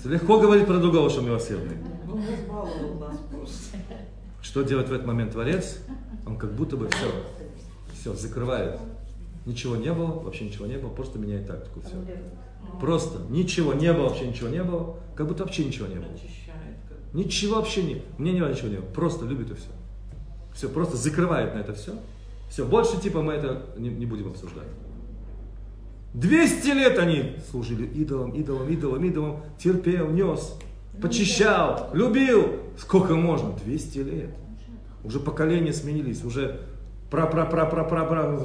A: Легко говорить про другого, что милосердный. Что делает в этот момент Творец? Он как будто бы все, все, закрывает. Ничего не было, вообще ничего не было, просто меняет тактику, все. Просто ничего не было, вообще ничего не было, как будто вообще ничего не было. Ничего вообще не, мне не важно, ничего не было, просто любит и все. Все, просто закрывает на это все. Все, больше типа мы это не, не будем обсуждать. 200 лет они служили идолам, идолам, идолам, идолам, терпел, нес, почищал, любил. Сколько можно? 200 лет. Уже поколения сменились, уже пра пра пра пра пра пра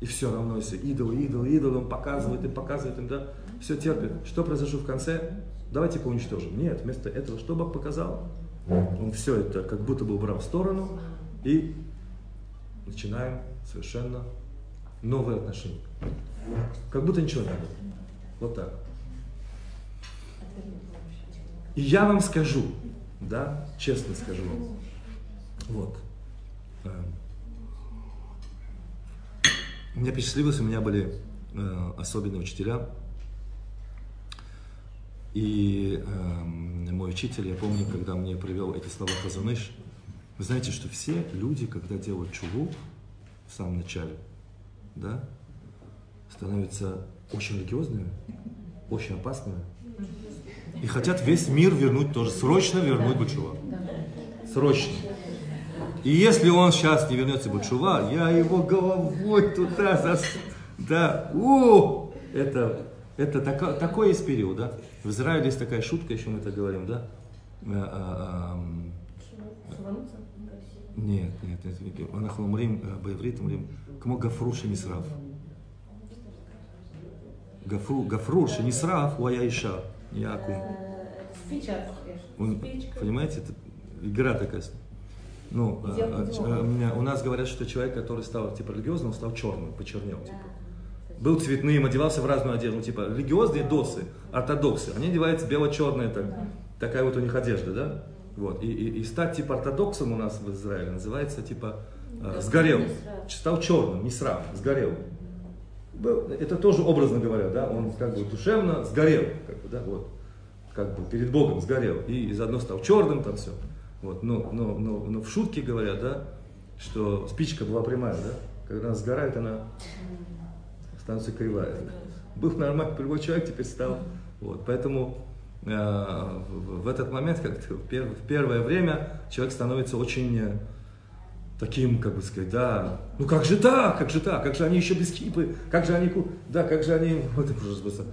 A: И все равно, если идол, идол, идол, он показывает им, показывает им, да, все терпит. Что произошло в конце? Давайте уничтожим. Нет, вместо этого, что Бог показал? Он все это как будто бы убрал в сторону и начинаем совершенно новые отношения. Как будто ничего не было. Вот так. И я вам скажу, да, честно скажу вам, вот. эм, У меня посчастливилось, у меня были э, особенные учителя. И эм, мой учитель, я помню, когда мне привел эти слова Хазаныш, вы знаете, что все люди, когда делают чуву в самом начале, да, становятся очень религиозными, очень опасными. И хотят весь мир вернуть тоже, срочно вернуть Бачува. Срочно. И если он сейчас не вернется Бачува, я его головой туда зас... Да, у, это, это тако, такой есть период, да? В Израиле есть такая шутка, еще мы это говорим, да? Э, а, а. Нет, нет, нет. Анахламрим, э, Баеврит, Мрим. כמו גפרור שנשרף. גפרור, גפרור שנשרף, הוא היה אישה, נהיה עקום.
C: Спича.
A: Он- понимаете, это игра такая. Ну,
C: Идёт
A: а,
C: в
A: ч-
C: него.
A: а, у, меня, у нас говорят, что человек, который стал типа религиозным, он стал черным, почернел. Типа. Был цветным, одевался в разную одежду. Ну, типа, религиозные досы, ортодоксы, они одеваются бело-черные, так, такая вот у них одежда, да? Вот. И, и, и стать типа ортодоксом у нас в Израиле называется типа э, сгорел. Стал черным, не срав, сгорел. Это тоже образно говоря, да, он как бы душевно сгорел, как бы, да, вот, как бы перед Богом сгорел, и заодно стал черным, там все. Вот, но, но, но, но в шутке говорят, да, что спичка была прямая, да, когда она сгорает, она становится кривая. Был нормальный любой человек, теперь стал. Вот, поэтому э, в, в этот момент, как-то в, пер- в первое время, человек становится очень э, таким, как бы сказать, да, ну как же так, как же так, как же они еще без кипы, как же они, ку- да, как же они, вот это уже просто,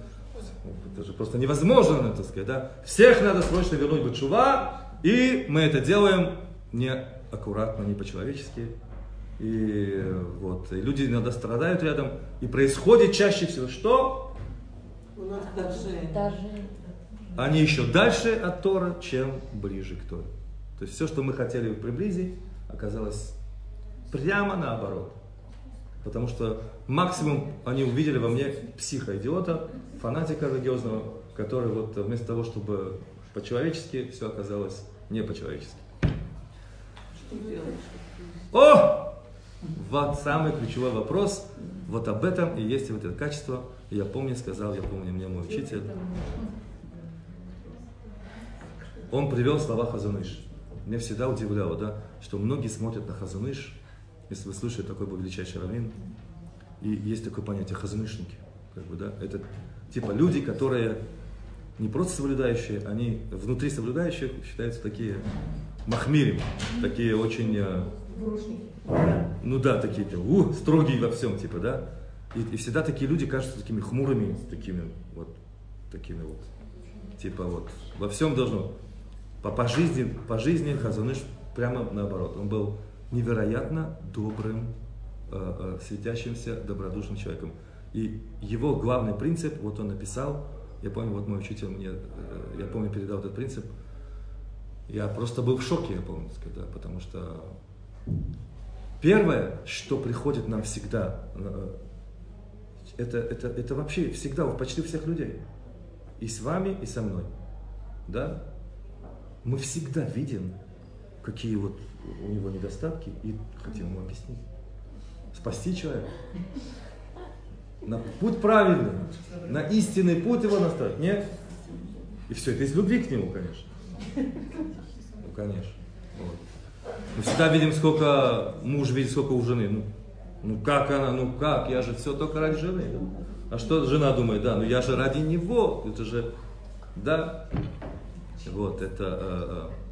A: это же просто невозможно, так сказать, да. Всех надо срочно вернуть в чува, и мы это делаем не аккуратно, не по-человечески. И вот, и люди иногда страдают рядом, и происходит чаще всего что?
D: У нас даже
C: Даже
A: Они еще дальше от Тора, чем ближе к Торе. То есть все, что мы хотели приблизить, оказалось прямо наоборот. Потому что максимум они увидели во мне психоидиота, фанатика религиозного, который вот вместо того, чтобы по-человечески, все оказалось не по-человечески. О! Вот самый ключевой вопрос. Вот об этом и есть вот это качество. Я помню, сказал, я помню, мне мой учитель. Он привел слова Хазаныш. Меня всегда удивляло, да, что многие смотрят на Хазаныш, если вы слышали, такой был величайший раввин, и есть такое понятие хазанышники. Как бы, да, это типа люди, которые не просто соблюдающие, они внутри соблюдающих считаются такие махмирим, такие очень э, ну да, такие у, строгие во всем, типа, да. И, и всегда такие люди кажутся такими хмурыми, такими вот, такими вот, типа вот, во всем должно. По, по жизни, по жизни Хазаныш прямо наоборот. Он был невероятно добрым, э, э, светящимся, добродушным человеком. И его главный принцип, вот он написал, я помню, вот мой учитель мне, э, я помню, передал этот принцип, я просто был в шоке, я помню, сказать, да, потому что Первое, что приходит нам всегда, это, это, это вообще всегда у почти всех людей. И с вами, и со мной. Да? Мы всегда видим, какие вот у него недостатки, и хотим ему объяснить. Спасти человека. На путь правильный. на истинный путь его наставить. Нет. И все это из любви к нему, конечно. Ну, конечно. Вот. Мы всегда видим, сколько муж видит, сколько у жены. Ну, ну как она, ну как, я же все только ради жены. А что жена думает, да, ну я же ради него, это же, да. Вот, это э, э,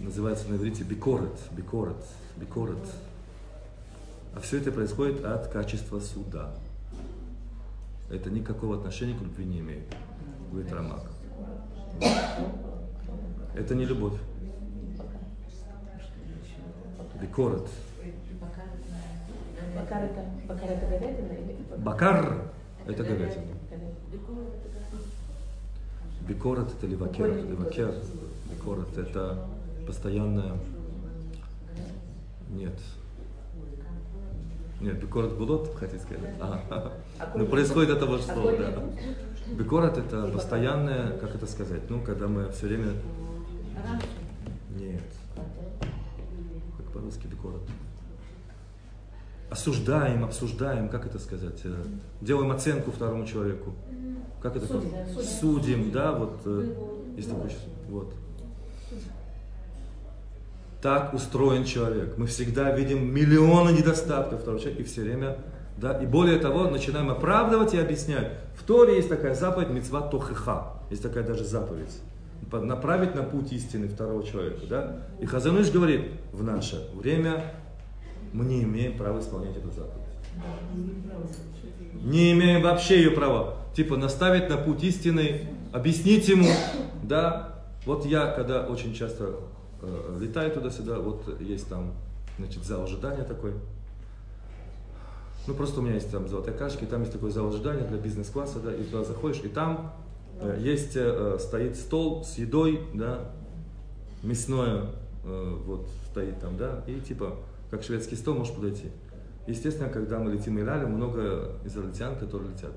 A: называется на иврите бикорет, бикорет, бикорет. А все это происходит от качества суда. Это никакого отношения к любви не имеет, говорит Рамак. Это не любовь. Бикорет.
C: Бакар это, бакар это говядина?
A: Бакар – это говядина. Бикорет – это. Ливакер, бикорет – это постоянная... Нет. Нет, бикорет булот, хотите сказать? Ага. Ну, происходит от того же слова, да. Бикорет – это постоянная, как это сказать, ну, когда мы все время... Нет. Как по-русски бикорет? осуждаем, обсуждаем, как это сказать, э, делаем оценку второму человеку. Как это?
C: Судим, да.
A: Судим, да, вот, э, такое чувство. Вот. Так устроен человек. Мы всегда видим миллионы недостатков второго человека и все время, да, и более того, начинаем оправдывать и объяснять. В Торе есть такая заповедь мецва тохиха, есть такая даже заповедь. Направить на путь истины второго человека, да. И Хазаныш говорит, в наше время мы не имеем права исполнять эту заповедь. Не имеем вообще ее права. Типа наставить на путь истины, объяснить ему, да. Вот я, когда очень часто э, летаю туда-сюда, вот есть там, значит, зал ожидания такой. Ну, просто у меня есть там золотая кашка, и там есть такой зал ожидания для бизнес-класса, да, и туда заходишь, и там э, есть, э, стоит стол с едой, да, мясное, э, вот, стоит там, да, и типа как шведский стол, можешь подойти. Естественно, когда мы летим в Ирале, много израильтян, которые летят.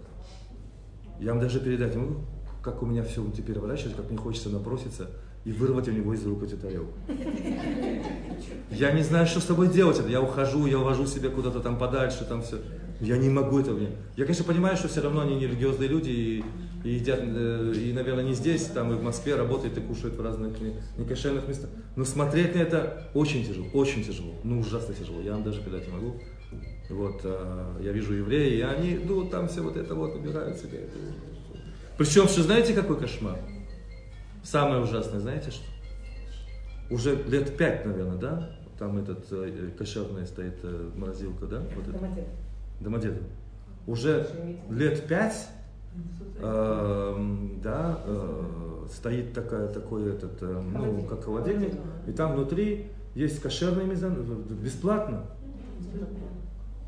A: Я вам даже передать могу, как у меня все теперь выращивается, как мне хочется напроситься и вырвать у него из рук эту тарелку. Я не знаю, что с тобой делать. Я ухожу, я увожу себя куда-то там подальше, там все. Я не могу этого. Я, конечно, понимаю, что все равно они не религиозные люди и, и едят, э, и, наверное, не здесь, там и в Москве работают и кушают в разных некошерных местах. Но смотреть на это очень тяжело, очень тяжело, ну ужасно тяжело. Я вам даже передать не могу. Вот, а, я вижу евреи, и они, ну, там все вот это вот убирают себе. Причем, что знаете, какой кошмар? Самое ужасное, знаете что? Уже лет пять, наверное, да? Там этот э, кошерная стоит э, морозилка, да? Вот это. Домодедово. Уже лет пять, э, да, э, стоит такая, такой этот, э, ну, как холодильник, и там внутри есть кошерный мизан, бесплатно.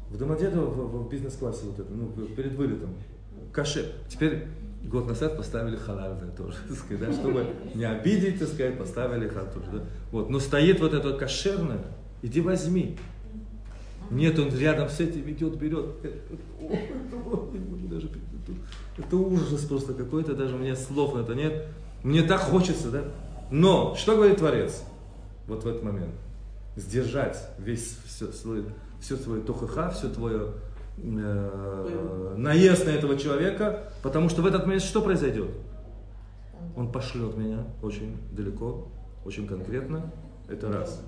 A: В Домодедово в, в бизнес-классе вот это, ну, перед вылетом. Кашер. Теперь год назад поставили халальное тоже, так сказать, да, чтобы не обидеть, так сказать, поставили халаль тоже. Да. Вот. Но стоит вот это кошерное, иди возьми. Нет, он рядом с этим идет, берет. Даже, это ужас просто какой-то, даже меня слов на это нет. Мне так хочется, да? Но, что говорит Творец? Вот в этот момент. Сдержать весь все свой, все свое тухаха, все твое э, наезд на этого человека, потому что в этот момент что произойдет? Он пошлет меня очень далеко, очень конкретно. Это раз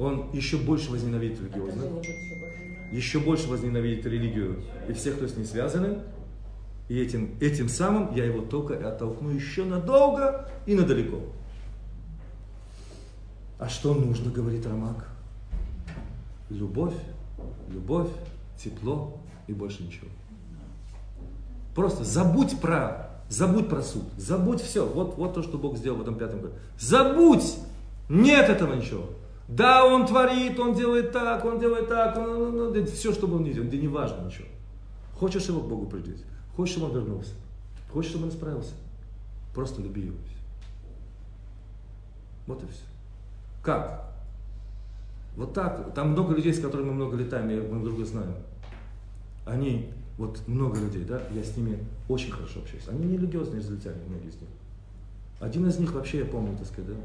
A: он еще больше возненавидит религиозных, еще больше возненавидит религию и всех, кто с ней связаны. И этим, этим самым я его только оттолкну еще надолго и надалеко. А что нужно, говорит Рамак? Любовь, любовь, тепло и больше ничего. Просто забудь про, забудь про суд, забудь все. Вот, вот то, что Бог сделал в этом пятом году. Забудь! Нет этого ничего. Да, он творит, он делает так, он делает так, он, он, он, он, все, что он ни делал, да не важно ничего. Хочешь его к Богу придет, хочешь, чтобы он вернулся, хочешь, чтобы он исправился, просто люби его. Вот и все. Как? Вот так. Там много людей, с которыми мы много летаем, мы друг друга знаем. Они, вот много людей, да, я с ними очень хорошо общаюсь. Они не религиозные израильтяне, многие из них. Один из них вообще, я помню, так сказать, да,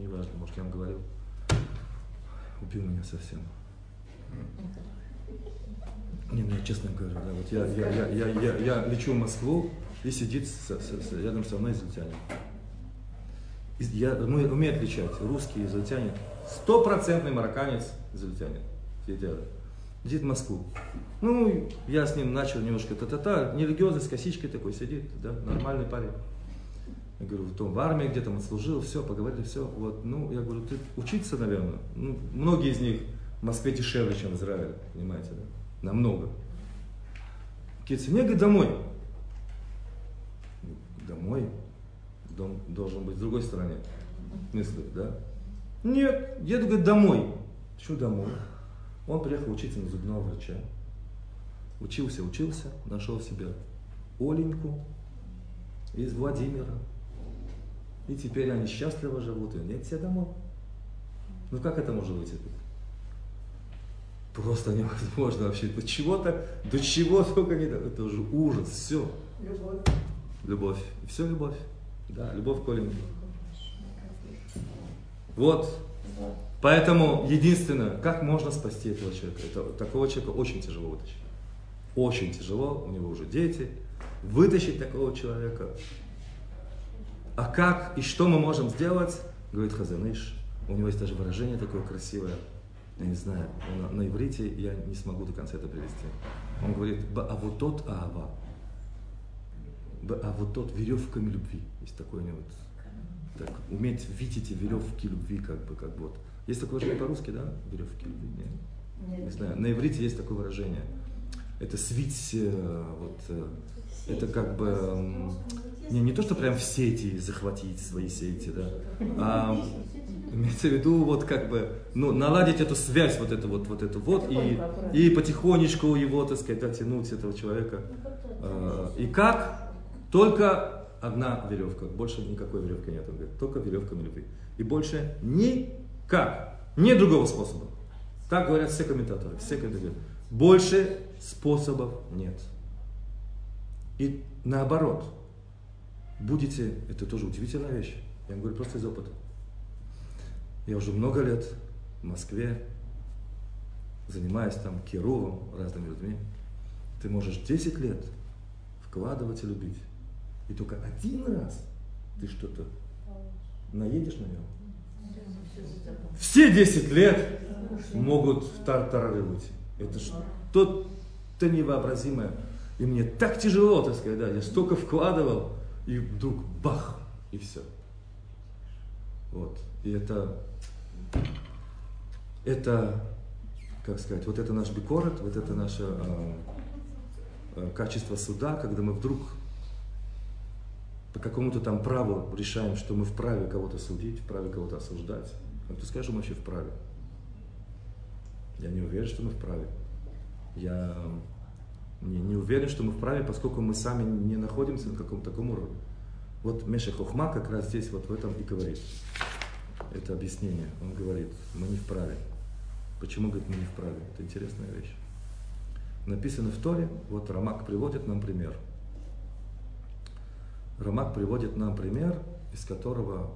A: не важно, может, я вам говорил убил меня совсем. Не, ну я честно говорю, да, вот я, я, я, я, я, я лечу в Москву, и сидит со- со- со- рядом со мной израильтянин. Из- Я мы умею отличать русский израильтянин. Стопроцентный марокканец израильтянин. Рядом. Сидит в Москву. Ну, я с ним начал немножко та-та-та, нерелигиозный, с косичкой такой сидит, да, нормальный парень. Я говорю, в том в армии где-то он служил, все, поговорили, все. Вот, ну, я говорю, ты учиться, наверное. Ну, многие из них в Москве дешевле, чем в Израиле, понимаете, да? Намного. Китси, мне говорит, домой. Домой? Дом должен быть в другой стороне. Мысли, да? Нет, еду, говорит, домой. Что домой? Он приехал учиться на зубного врача. Учился, учился, нашел себе Оленьку из Владимира. И теперь они счастливо живут, и нет все домой. Ну как это может быть? Просто невозможно вообще. До чего-то, до чего только не Это уже ужас, все.
D: Любовь.
A: Любовь. Все любовь. Да, любовь к Оленьке. Вот. Поэтому единственное, как можно спасти этого человека? Это, такого человека очень тяжело вытащить. Очень тяжело, у него уже дети. Вытащить такого человека. А как и что мы можем сделать? Говорит Хазаныш. У него есть даже выражение такое красивое. Я не знаю, на, на иврите я не смогу до конца это привести. Он говорит, а вот тот ава. А вот тот веревками любви. Есть такой у него так, уметь видеть эти веревки любви, как бы, как вот. Есть такое выражение по-русски, да? Веревки любви? Нет? Не знаю. На иврите есть такое выражение. Это свить, э, вот, э, это как бы, не, не то, что прям в сети захватить свои сети, да, а имеется в виду вот как бы, ну, наладить эту связь, вот эту вот, вот эту вот, и, и потихонечку его, так сказать, оттянуть этого человека. А, И как? Только одна веревка, больше никакой веревки нет, он говорит, только веревками любви. И больше никак, нет другого способа. Так говорят все комментаторы, все комментаторы. Больше способов нет. И наоборот, будете, это тоже удивительная вещь, я говорю просто из опыта. Я уже много лет в Москве, занимаюсь там Кировом, разными людьми. Ты можешь 10 лет вкладывать и любить. И только один раз ты что-то наедешь на нем. Все 10 лет могут в. Это что-то невообразимое. И мне так тяжело, так сказать, да, я столько вкладывал, и вдруг бах, и все. Вот. И это, это, как сказать, вот это наш бикорот, вот это наше э, качество суда, когда мы вдруг по какому-то там праву решаем, что мы вправе кого-то судить, вправе кого-то осуждать. А кто скажет, что мы вообще вправе? Я не уверен, что мы вправе. Я не, не уверен, что мы вправе, поскольку мы сами не находимся на каком-то таком уровне. Вот Меша Хохма как раз здесь вот в этом и говорит. Это объяснение. Он говорит, мы не вправе. Почему, говорит, мы не вправе? Это интересная вещь. Написано в Торе, вот Рамак приводит нам пример. Рамак приводит нам пример, из которого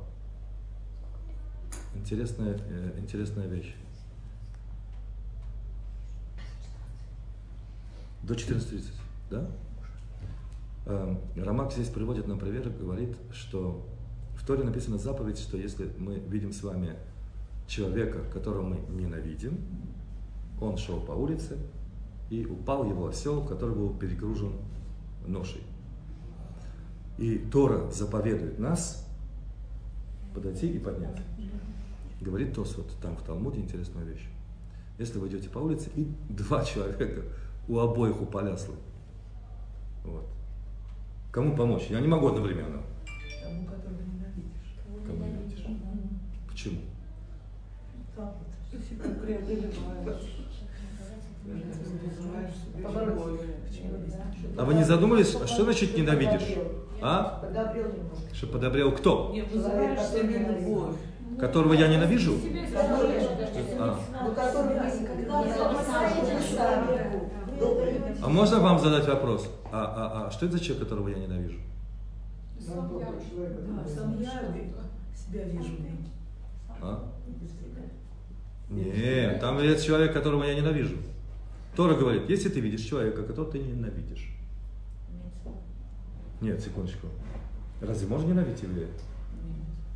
A: интересная, э, интересная вещь. До 14.30, да? Эм, Рамак здесь приводит нам пример и говорит, что в Торе написана заповедь, что если мы видим с вами человека, которого мы ненавидим, он шел по улице, и упал его осел, который был перегружен ношей. И Тора заповедует нас подойти и поднять. Говорит Тос, вот там в Талмуде интересную вещь. Если вы идете по улице, и два человека, у обоих ослы. Вот. Кому помочь? Я не могу одновременно.
D: Тому, которого ненавидишь.
A: Кому ненавидишь? Почему? А вы не задумались, а что значит ненавидишь? А?
C: Подобрел немножко.
A: Что подобрел кто?
D: Себе любовь.
A: Которого я ненавижу? А.
C: Ну, не записали.
A: А можно вам задать вопрос? А, а, а что это за человек, которого я ненавижу?
D: Сам я себя вижу.
A: А? Нет, там есть человек, которого я ненавижу. Тора говорит, если ты видишь человека, которого ты ненавидишь. Нет, секундочку. Разве можно ненавидеть еврея?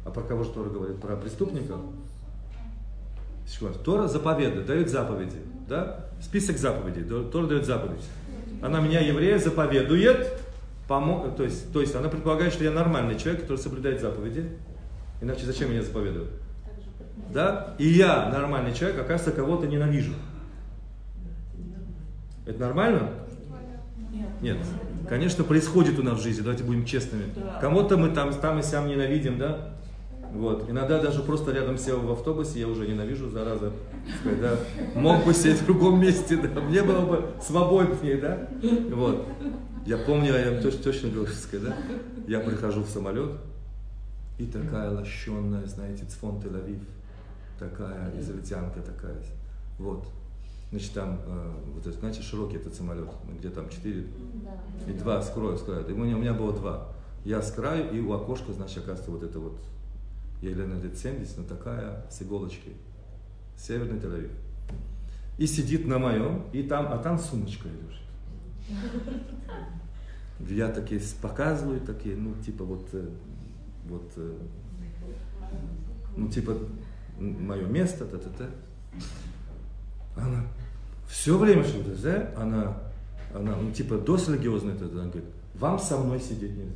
A: А про кого же Тора говорит? Про преступника? Секунду. Тора заповедует, дает заповеди. Да? Список заповедей. Тора дает заповедь. Она меня, еврея, заповедует, помо... то, есть, то есть она предполагает, что я нормальный человек, который соблюдает заповеди. Иначе зачем меня заповедуют? Да? И я, нормальный человек, оказывается, кого-то ненавижу. Это нормально? Нет. Конечно, происходит у нас в жизни, давайте будем честными. Кого-то мы там, там и сам ненавидим, да? Вот. Иногда даже просто рядом сел в автобусе, я уже ненавижу, зараза. Да? Мог бы сидеть в другом месте, да? мне было бы свободнее, да? Вот. Я помню, я точно, говорю, да? Я прихожу в самолет, и такая лощенная, знаете, цфон Тель-Авив, такая израильтянка такая. Вот. Значит, там, э, вот знаете, широкий этот самолет, где там четыре, и два с краю, с краю. И у меня, у меня было два. Я с краю, и у окошка, значит, оказывается, вот это вот Елена лет 70, но такая с иголочки. Северный Тель-Авив. И сидит на моем, и там, а там сумочка лежит. Я такие показываю, такие, ну, типа вот, э, вот, э, ну, типа, мое место, та-та-та. Она все время, что да, она, она, ну, типа, дос религиозная, она говорит, вам со мной сидеть нельзя.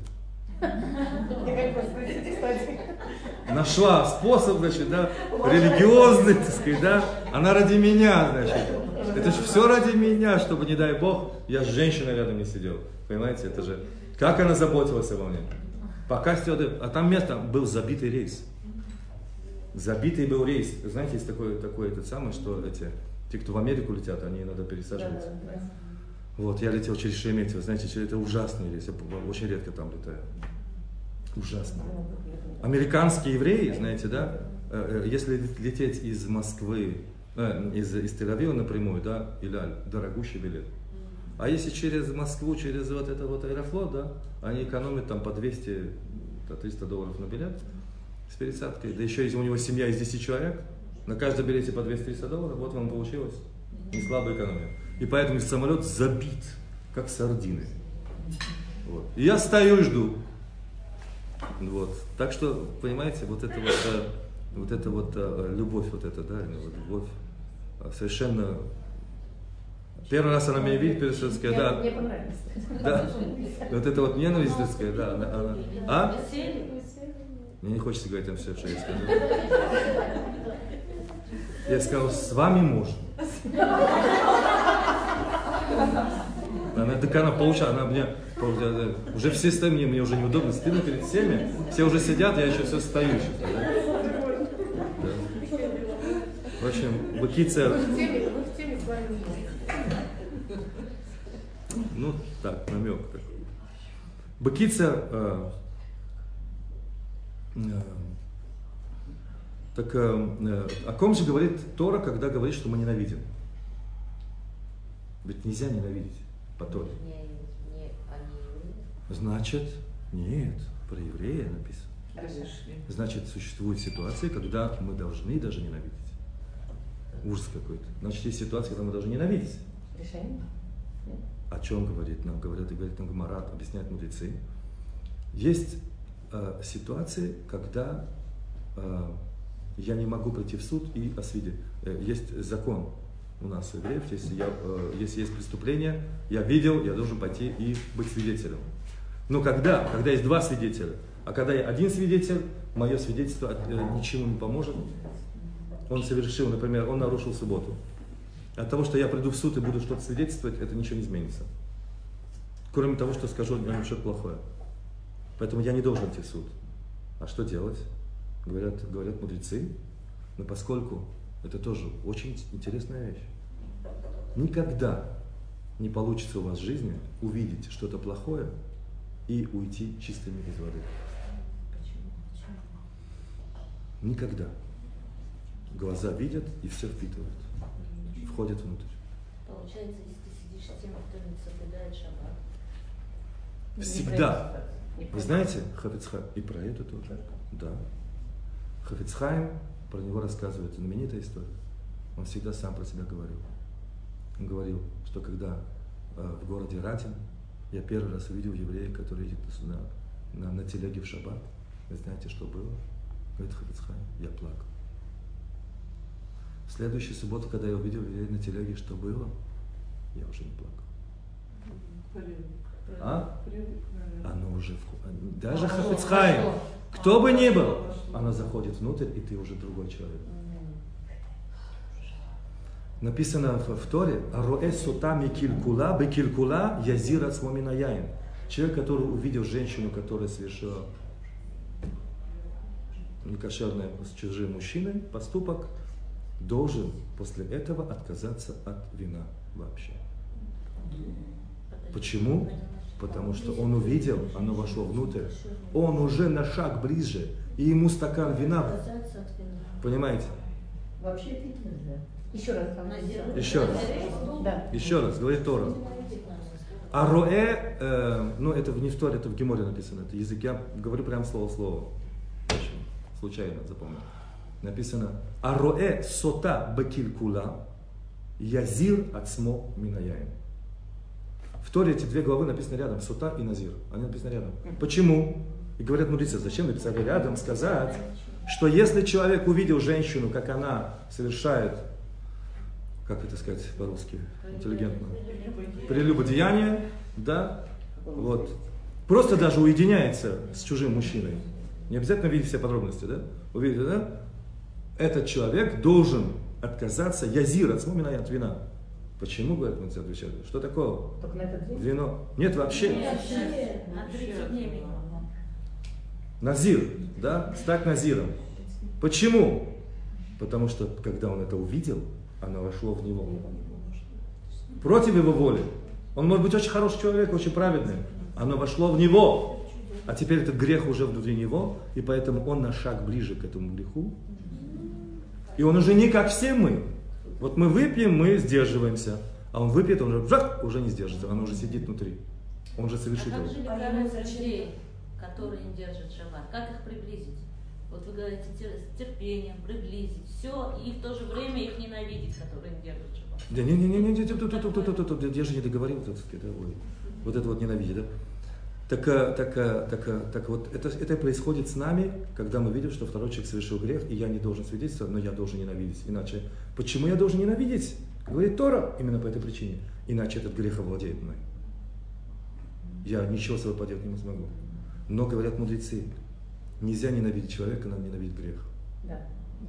A: Нашла способ, значит, да, религиозный, так сказать, да. Она ради меня, значит. Это же все ради меня, чтобы, не дай бог, я с женщиной рядом не сидел. Понимаете, это же... Как она заботилась обо мне. Пока стюарды... А там место был забитый рейс. Забитый был рейс. Знаете, есть такой, такой этот самый, что эти, те, кто в Америку летят, они иногда пересаживаются. Да, да, да. Вот, я летел через Шереметьево, знаете, это ужасный рейс, я очень редко там летаю. Ужасно. Американские евреи, знаете, да, э, э, если лететь из Москвы, э, из, из Тель-Авива напрямую, да, или дорогущий билет. А если через Москву, через вот это вот аэрофлот, да, они экономят там по 200-300 долларов на билет с пересадкой. Да еще если у него семья из 10 человек, на каждом билете по 200-300 долларов, вот вам получилось. Не слабая экономия. И поэтому самолет забит, как сардины. Вот. И я стою и жду. Вот. Так что, понимаете, вот это вот, э, вот это вот э, любовь, вот это, да, вот любовь э, совершенно Первый раз она меня видит, персидская, да. Мне понравилось. Да. Вот это вот ненависть, детская, да. Она, она. А? Мне не хочется говорить там все, что я скажу. Я сказал, с вами можно. Она, так она получала, она мне, уже все стоят, мне, мне уже неудобно, стыдно перед всеми, все уже сидят, я еще все стою. Еще, да? Да. В общем, Бакица... Ну, так, намек такой. Бакица... Э, э, так э, э, о ком же говорит Тора, когда говорит, что мы ненавидим? Ведь нельзя ненавидеть по Торе. Значит, нет, про еврея написано. Значит, существуют ситуации, когда мы должны даже ненавидеть. Ужас какой-то. Значит, есть ситуации, когда мы должны ненавидеть. Решение? О чем говорит нам? Говорят, и говорит нам Гамарат, объясняют мудрецы. Есть э, ситуации, когда э, я не могу прийти в суд и освидеть. Есть закон у нас, евреев, если, я, если есть преступление, я видел, я должен пойти и быть свидетелем. Но когда? Когда есть два свидетеля. А когда я один свидетель, мое свидетельство э, ничему не поможет. Он совершил, например, он нарушил субботу. От того, что я приду в суд и буду что-то свидетельствовать, это ничего не изменится. Кроме того, что скажу о нем что-то плохое. Поэтому я не должен идти в суд. А что делать? Говорят, говорят мудрецы. Но поскольку это тоже очень интересная вещь. Никогда не получится у вас в жизни увидеть что-то плохое и уйти чистыми из воды. Никогда. Глаза видят и все впитывают. Входят внутрь.
C: Получается, если ты сидишь с тем, кто не соблюдает шаббат.
A: Всегда. Вы знаете, Хафицха, и про это тоже. Да. Хафицхайм, про него рассказывает знаменитая история. Он всегда сам про себя говорил. Он говорил, что когда э, в городе Ратин я первый раз увидел еврея, который едет на, на, на телеге в шаббат. Вы знаете, что было? Говорит Хафицхай, я плакал. В следующую субботу, когда я увидел еврея на телеге, что было, я уже не плакал. А? Оно уже входит. Даже Хафицхай, кто бы ни был, она заходит внутрь, и ты уже другой человек. Написано в, в Торе, «Роэ сута микилькула, бекилькула язира яин». Человек, который увидел женщину, которая совершила некошерное с чужим мужчиной поступок, должен после этого отказаться от вина вообще. Почему? Потому что он увидел, оно вошло внутрь, он уже на шаг ближе, и ему стакан вина. Понимаете?
C: Вообще пить нельзя. Еще раз
A: Еще раз.
C: Да.
A: Еще раз, говорит Тора. А роэ, э, ну это не в Торе, это в Геморе написано, это язык, я говорю прям слово в слово. Очень случайно запомнил. Написано, а роэ сота бакилькула, язир ацмо минаяин. Торе эти две главы написаны рядом, сота и назир. Они написаны рядом. Почему? И говорят мудрецы, зачем написали рядом, сказать, что если человек увидел женщину, как она совершает как это сказать по-русски, интеллигентно, прелюбодеяние, да, вот, просто даже уединяется с чужим мужчиной, не обязательно видеть все подробности, да, увидите, да, этот человек должен отказаться, язир от от вина. Почему, говорят, мы отвечали? Что такое?
C: Только на этот день?
A: Вино. Нет, вообще.
B: Нет, на 30 дней минимум.
A: Назир, да, стать назиром. Почему? Потому что, когда он это увидел, оно вошло в него. Против его воли. Он может быть очень хороший человек, очень праведный. Оно вошло в него. А теперь этот грех уже внутри него, и поэтому он на шаг ближе к этому греху. И он уже не как все мы. Вот мы выпьем, мы сдерживаемся. А он выпьет, он уже, жак, уже не сдержится, оно уже сидит внутри. Он уже совершит
E: а как же лекарство людей, которые не держат шаббат? Как их приблизить? Вот вы говорите, с терпением, приблизить, все, и в то же время их ненавидеть, которые не держат шаббат.
A: Да не, не, не, не, не, тут, тут, тут, тут, тут, тут, я же не договорил, так сказать, ой. вот это вот ненавидеть, да? Так, э, так, э, так, э, так вот, это, это происходит с нами, когда мы видим, что второй человек совершил грех, и я не должен свидетельствовать, но я должен ненавидеть. Иначе, почему я должен ненавидеть? Говорит Тора, именно по этой причине. Иначе этот грех овладеет мной. Я ничего с собой поделать не смогу. Но, говорят мудрецы, Нельзя ненавидеть человека, надо ненавидеть грех.
C: Да.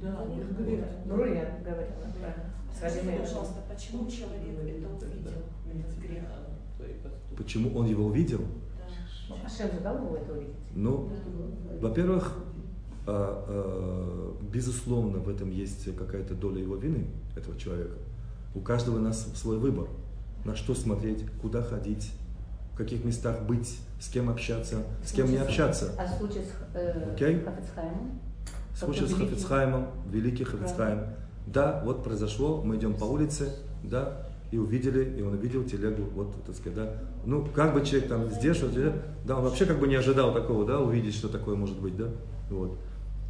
D: Да,
C: грех. Бруя говорила.
B: Скажите, пожалуйста, почему человек это увидел, этот грех?
A: Почему он его увидел?
C: Ашем же дал ему это увидеть?
A: Ну, во-первых, а, а, безусловно, в этом есть какая-то доля его вины, этого человека. У каждого у нас свой выбор, на что смотреть, куда ходить, в каких местах быть, с кем общаться, с кем не общаться.
C: А случай с э,
A: Окей?
C: Хафицхаймом?
A: Случай с Хафицхаймом, великий Хафицхайм. Да, вот произошло, мы идем по улице, да, и увидели, и он увидел телегу, вот, так сказать, да. Ну, как бы человек там здесь, вот, да, он вообще как бы не ожидал такого, да, увидеть, что такое может быть, да, вот.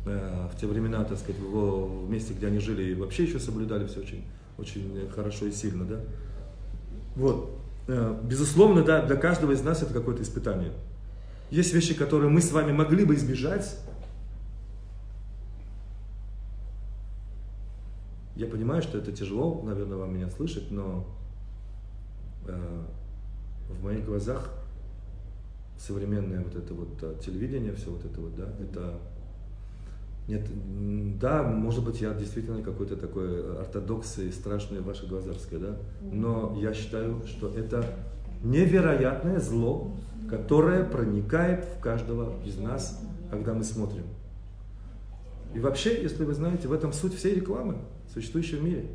A: Э, в те времена, так сказать, в его месте, где они жили, вообще еще соблюдали все очень, очень хорошо и сильно, да. Вот. Э, безусловно, да, для каждого из нас это какое-то испытание. Есть вещи, которые мы с вами могли бы избежать. Я понимаю, что это тяжело, наверное, вам меня слышать, но э, в моих глазах современное вот это вот э, телевидение, все вот это вот, да, это нет, да, может быть, я действительно какой-то такой ортодокс и страшный в ваших глазах, да, но я считаю, что это невероятное зло, которое проникает в каждого из нас, когда мы смотрим. И вообще, если вы знаете, в этом суть всей рекламы, существующей в мире.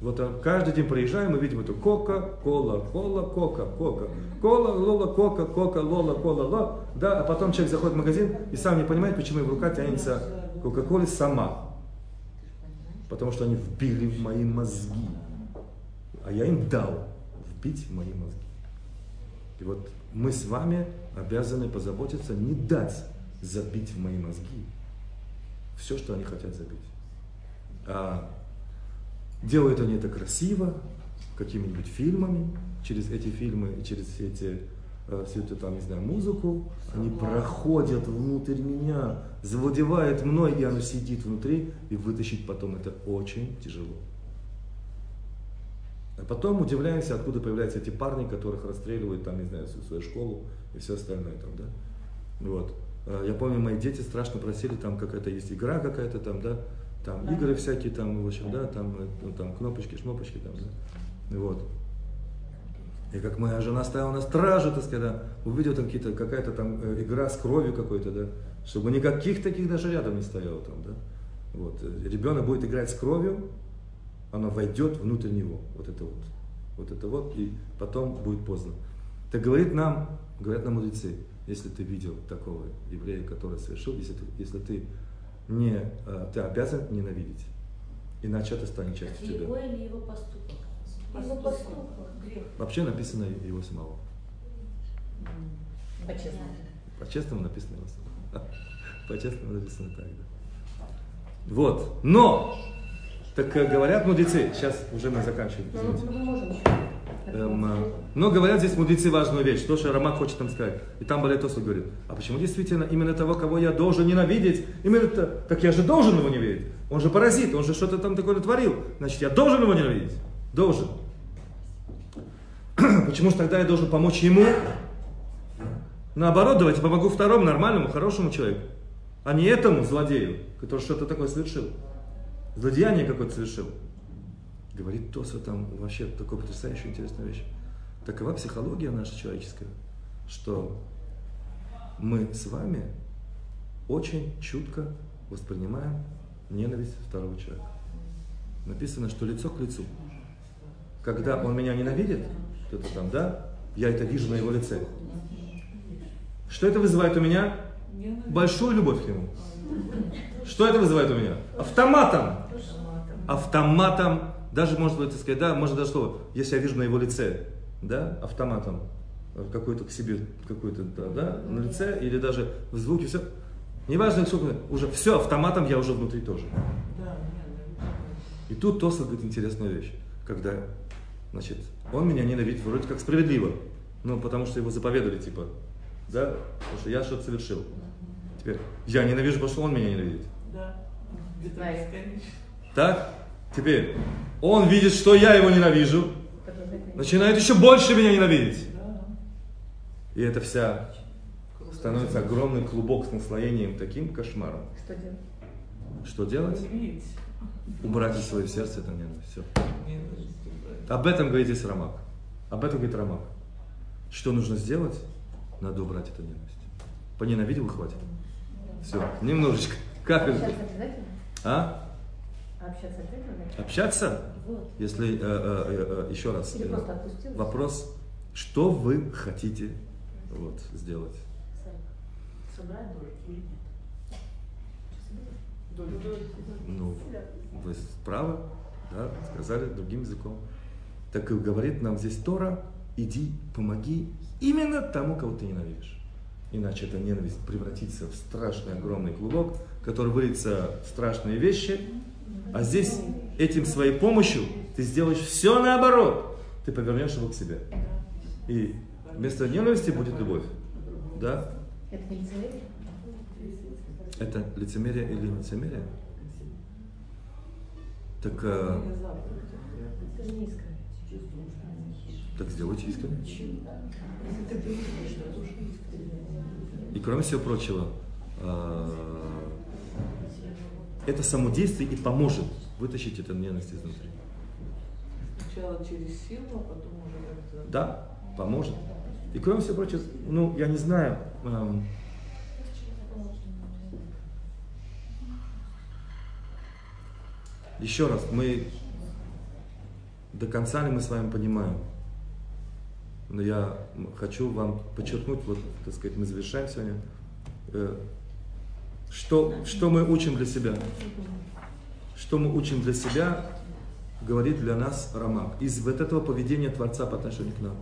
A: Вот каждый день проезжаем, мы видим эту кока-кола, кола, кока, кока, кола, лола, кока, кока, лола, кола, лола. Да, а потом человек заходит в магазин и сам не понимает, почему его рука тянется кока-коле сама. Потому что они вбили в мои мозги. А я им дал вбить в мои мозги. И вот мы с вами обязаны позаботиться не дать забить в мои мозги все, что они хотят забить. А делают они это красиво, какими-нибудь фильмами, через эти фильмы и через эти э, всю эту там, не знаю, музыку, они проходят внутрь меня, завладевает мной, и оно сидит внутри, и вытащить потом это очень тяжело. А потом удивляемся, откуда появляются эти парни, которых расстреливают, там, не знаю, всю свою школу и все остальное там, да. Вот. А Я помню, мои дети страшно просили, там какая-то есть игра какая-то там, да, там игры всякие там, в общем, да, там, э, ну, там кнопочки, шмопочки там, да. Вот. И как моя жена стояла на страже, так сказать, да, увидел там какие-то, какая-то там э, игра с кровью какой-то, да, чтобы никаких таких даже рядом не стояло там, да. Вот. Э, Ребенок будет играть с кровью, оно войдет внутрь него, вот это вот. Вот это вот, и потом будет поздно. Так говорит нам, говорят нам мудрецы, если ты видел такого еврея, который совершил, если ты, если ты не, э, ты обязан ненавидеть, иначе это станет частью тебя.
E: его или его поступок?
B: Его поступок.
D: Грех.
A: Вообще написано его самого.
C: По-честному.
A: По-честному написано его самого. По-честному написано так, да. Вот. Но! Так э, говорят мудрецы, сейчас уже мы заканчиваем,
B: Ну,
A: извините. Эм, э, но говорят здесь мудрецы важную вещь, то, что Рамак хочет нам сказать. И там Балет Тосу говорит, а почему действительно именно того, кого я должен ненавидеть, именно то, так я же должен его ненавидеть. Он же паразит, он же что-то там такое натворил. Значит, я должен его ненавидеть. Должен. Почему же тогда я должен помочь ему? Наоборот, давайте помогу второму, нормальному, хорошему человеку. А не этому злодею, который что-то такое совершил. Злодеяние какое-то совершил. Говорит Тоса там вообще такой потрясающая интересная вещь. Такова психология наша человеческая, что мы с вами очень чутко воспринимаем ненависть второго человека. Написано, что лицо к лицу. Когда он меня ненавидит, кто-то там, да, я это вижу на его лице. Что это вызывает у меня? Большую любовь к нему. Что это вызывает у меня? Автоматом. Автоматом, даже может быть, сказать, да, может даже слово, если я вижу на его лице, да, автоматом, э, какой-то к себе, какой-то, да, да, на лице, или даже в звуке, все, неважно, сколько, уже все, автоматом я уже внутри тоже.
D: Да,
A: И тут Тоса говорит интересную вещь, когда, значит, он меня ненавидит вроде как справедливо, ну, потому что его заповедали, типа, да, потому что я что-то совершил. Теперь, я ненавижу, потому что он меня ненавидит.
D: да. Бесконечно.
A: Так? Теперь, он видит, что я его ненавижу, начинает еще больше меня ненавидеть. И это вся становится огромный клубок с наслоением таким кошмаром.
C: Что делать?
A: Что делать? Убрать из своего сердца это ненависть. Все. Об этом говорит здесь Рамак. Об этом говорит Рамак. Что нужно сделать? Надо убрать эту ненависть. Поненавидел и хватит. Все, немножечко. Как это? А?
C: Общаться?
A: Общаться?
E: Вот.
A: Если, э, э, э, еще раз,
C: Или
A: э,
C: просто
A: вопрос, что вы хотите вот, сделать?
E: Собрать долю или нет?
A: Ну, вы правы, да, сказали другим языком. Так и говорит нам здесь Тора, иди, помоги именно тому, кого ты ненавидишь. Иначе эта ненависть превратится в страшный огромный клубок, который выльется в страшные вещи. А здесь этим своей помощью ты сделаешь все наоборот. Ты повернешь его к себе. И вместо ненависти будет любовь. Да?
C: Это не лицемерие?
A: Это лицемерие или не лицемерие? Так, э, так сделайте искренне. И кроме всего прочего, э, это само действие и поможет вытащить эту ненависть изнутри.
D: Сначала через силу, а потом уже как-то...
A: Да, поможет. И кроме всего прочего, ну, я не знаю, эм, еще раз, мы до конца ли мы с вами понимаем, но я хочу вам подчеркнуть, вот, так сказать, мы завершаем сегодня, э, что, что мы учим для себя. Что мы учим для себя, говорит для нас Рамак. Из вот этого поведения Творца по отношению к нам.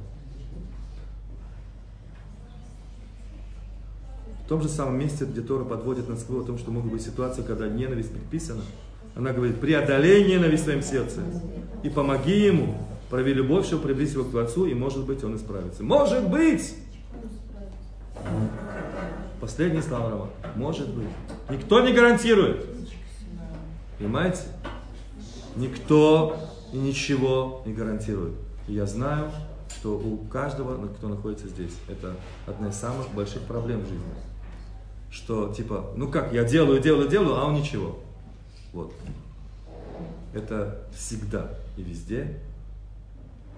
A: В том же самом месте, где Тора подводит нас к о том, что могут быть ситуации, когда ненависть предписана, Она говорит, преодоление ненависть в своем сердце. И помоги ему, прояви любовь, чтобы приблизить его к Творцу, и может быть он исправится. Может быть! Последние слова Рама. Может быть. Никто не гарантирует. Понимаете? Никто и ничего не гарантирует. И я знаю, что у каждого, кто находится здесь, это одна из самых больших проблем в жизни. Что типа, ну как, я делаю, делаю, делаю, а он ничего. Вот. Это всегда и везде.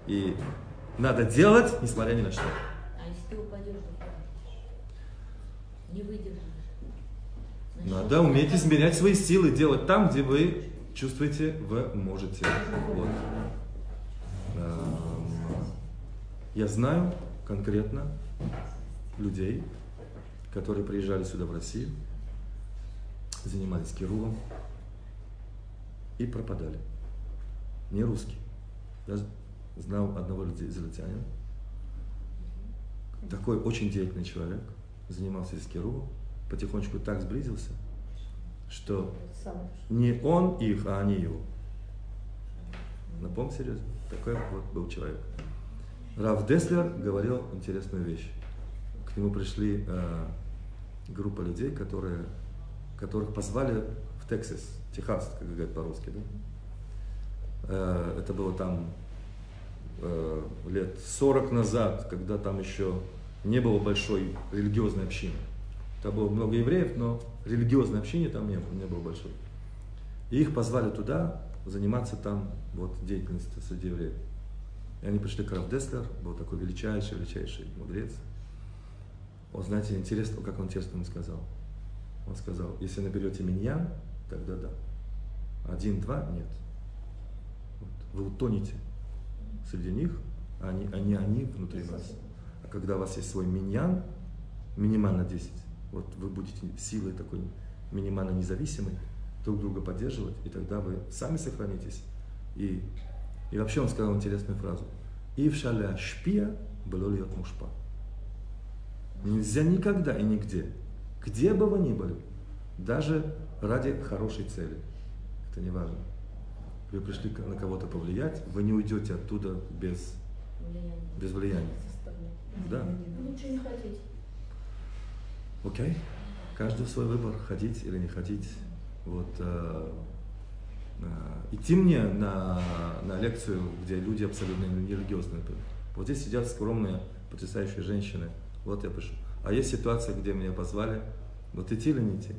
A: И надо делать, несмотря ни на что.
E: А если ты упадешь, не выдержишь. Значит,
A: Надо уметь измерять свои силы, делать там, где вы чувствуете, вы можете. Вот. Эм, Я знаю конкретно людей, которые приезжали сюда в Россию, занимались кирувом и пропадали. Не русские. Я знал одного израильтянина, такой очень деятельный человек, занимался кирувом, потихонечку так сблизился, что не он их, а они его. На полном серьезе. Такой вот был человек. Раф Деслер говорил интересную вещь. К нему пришли э, группа людей, которые, которых позвали в Тексас, Техас, как говорят по-русски. Да? Э, это было там э, лет 40 назад, когда там еще не было большой религиозной общины. Там было много евреев, но религиозной общины там не было, не было большой. И их позвали туда заниматься там вот деятельностью среди евреев. И они пришли к Раф Деслер, был такой величайший, величайший мудрец. Он, знаете, интересно, как он интересно сказал. Он сказал, если наберете миньян, тогда да. Один-два нет. Вот. Вы утонете среди них, а они, они, они внутри вас. Когда у вас есть свой миньян, минимально 10, вот вы будете силой такой минимально независимой, друг друга поддерживать, и тогда вы сами сохранитесь. И, и вообще он сказал интересную фразу. И в шаля шпия было ли от мушпа. Нельзя никогда и нигде, где бы вы ни были, даже ради хорошей цели. Это не важно. Вы пришли на кого-то повлиять, вы не уйдете оттуда без, без влияния. Да.
B: Лучше не хотеть.
A: Окей. Каждый свой выбор, ходить или не ходить. Вот, э, э, идти мне на, на лекцию, где люди абсолютно нерелигиозные. Вот здесь сидят скромные, потрясающие женщины. Вот я пишу. А есть ситуация, где меня позвали. Вот идти или не идти?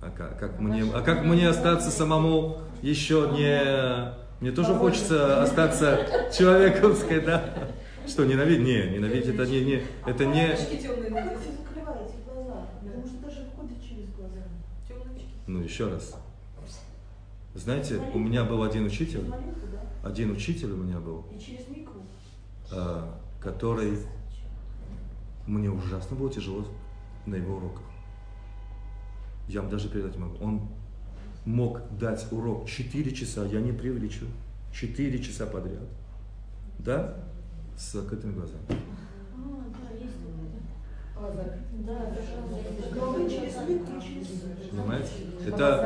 A: А как, как мне, а как мне остаться самому еще не... Мне тоже хочется остаться человеком, да? Что, ненавидеть? Не, ненавидеть это не, не, это не...
B: Очки темные Как вы закрываете глаза? Потому что даже входит через глаза.
D: Темные очки.
A: Ну, еще раз. Знаете, у меня был один учитель, один учитель у меня был,
B: И через микро.
A: а, который мне ужасно было тяжело на его уроках. Я вам даже передать могу. Он мог дать урок 4 часа, я не преувеличиваю, 4 часа подряд. Да? С закрытыми глазами.
B: А.
A: Понимаете? Это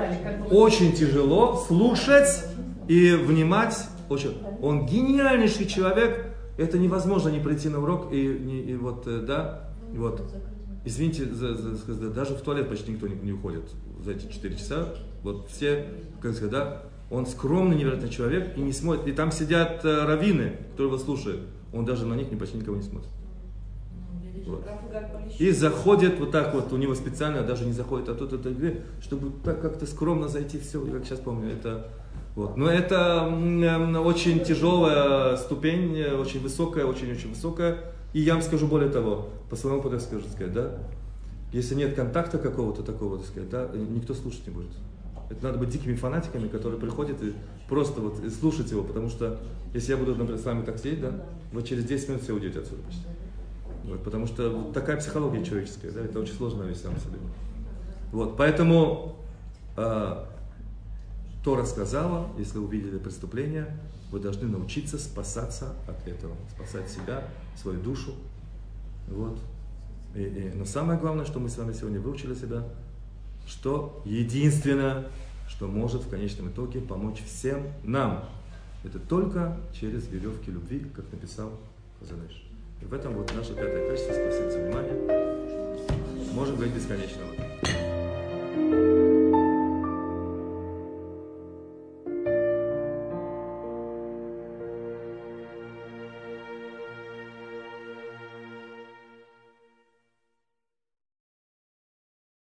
A: очень тяжело слушать и внимать. Очень. Он гениальнейший человек. Это невозможно не прийти на урок и, не- и вот, э, да, и вот. Извините, за- за- за- даже в туалет почти никто не, не уходит за эти 4 часа. Вот все, как сказать, да, он скромный, невероятный человек и не смотрит. И там сидят э, раввины, которые его слушают. Он даже на них не почти никого не смотрит. Вот. И заходит вот так вот, у него специально даже не заходит, а тут это дверь, чтобы так как-то скромно зайти, все, как сейчас помню, это вот. Но это очень тяжелая ступень, очень высокая, очень-очень высокая. И я вам скажу более того, по своему опыту скажу, сказать, да, если нет контакта какого-то такого, так сказать, да, никто слушать не будет. Это надо быть дикими фанатиками, которые приходят и просто вот слушать его, потому что если я буду, например, с вами так сидеть, да, вы через 10 минут все уйдете отсюда почти. Вот, потому что вот такая психология человеческая, да, это очень сложная вещь сам себе. Вот, поэтому э, Тора сказала, если увидели преступление, вы должны научиться спасаться от этого, спасать себя, свою душу. Вот. И, и- но самое главное, что мы с вами сегодня выучили себя, что единственное, что может в конечном итоге помочь всем нам. Это только через веревки любви, как написал Хазаныш. И в этом вот наше пятое качество. Спасибо за внимание. Можем говорить бесконечно.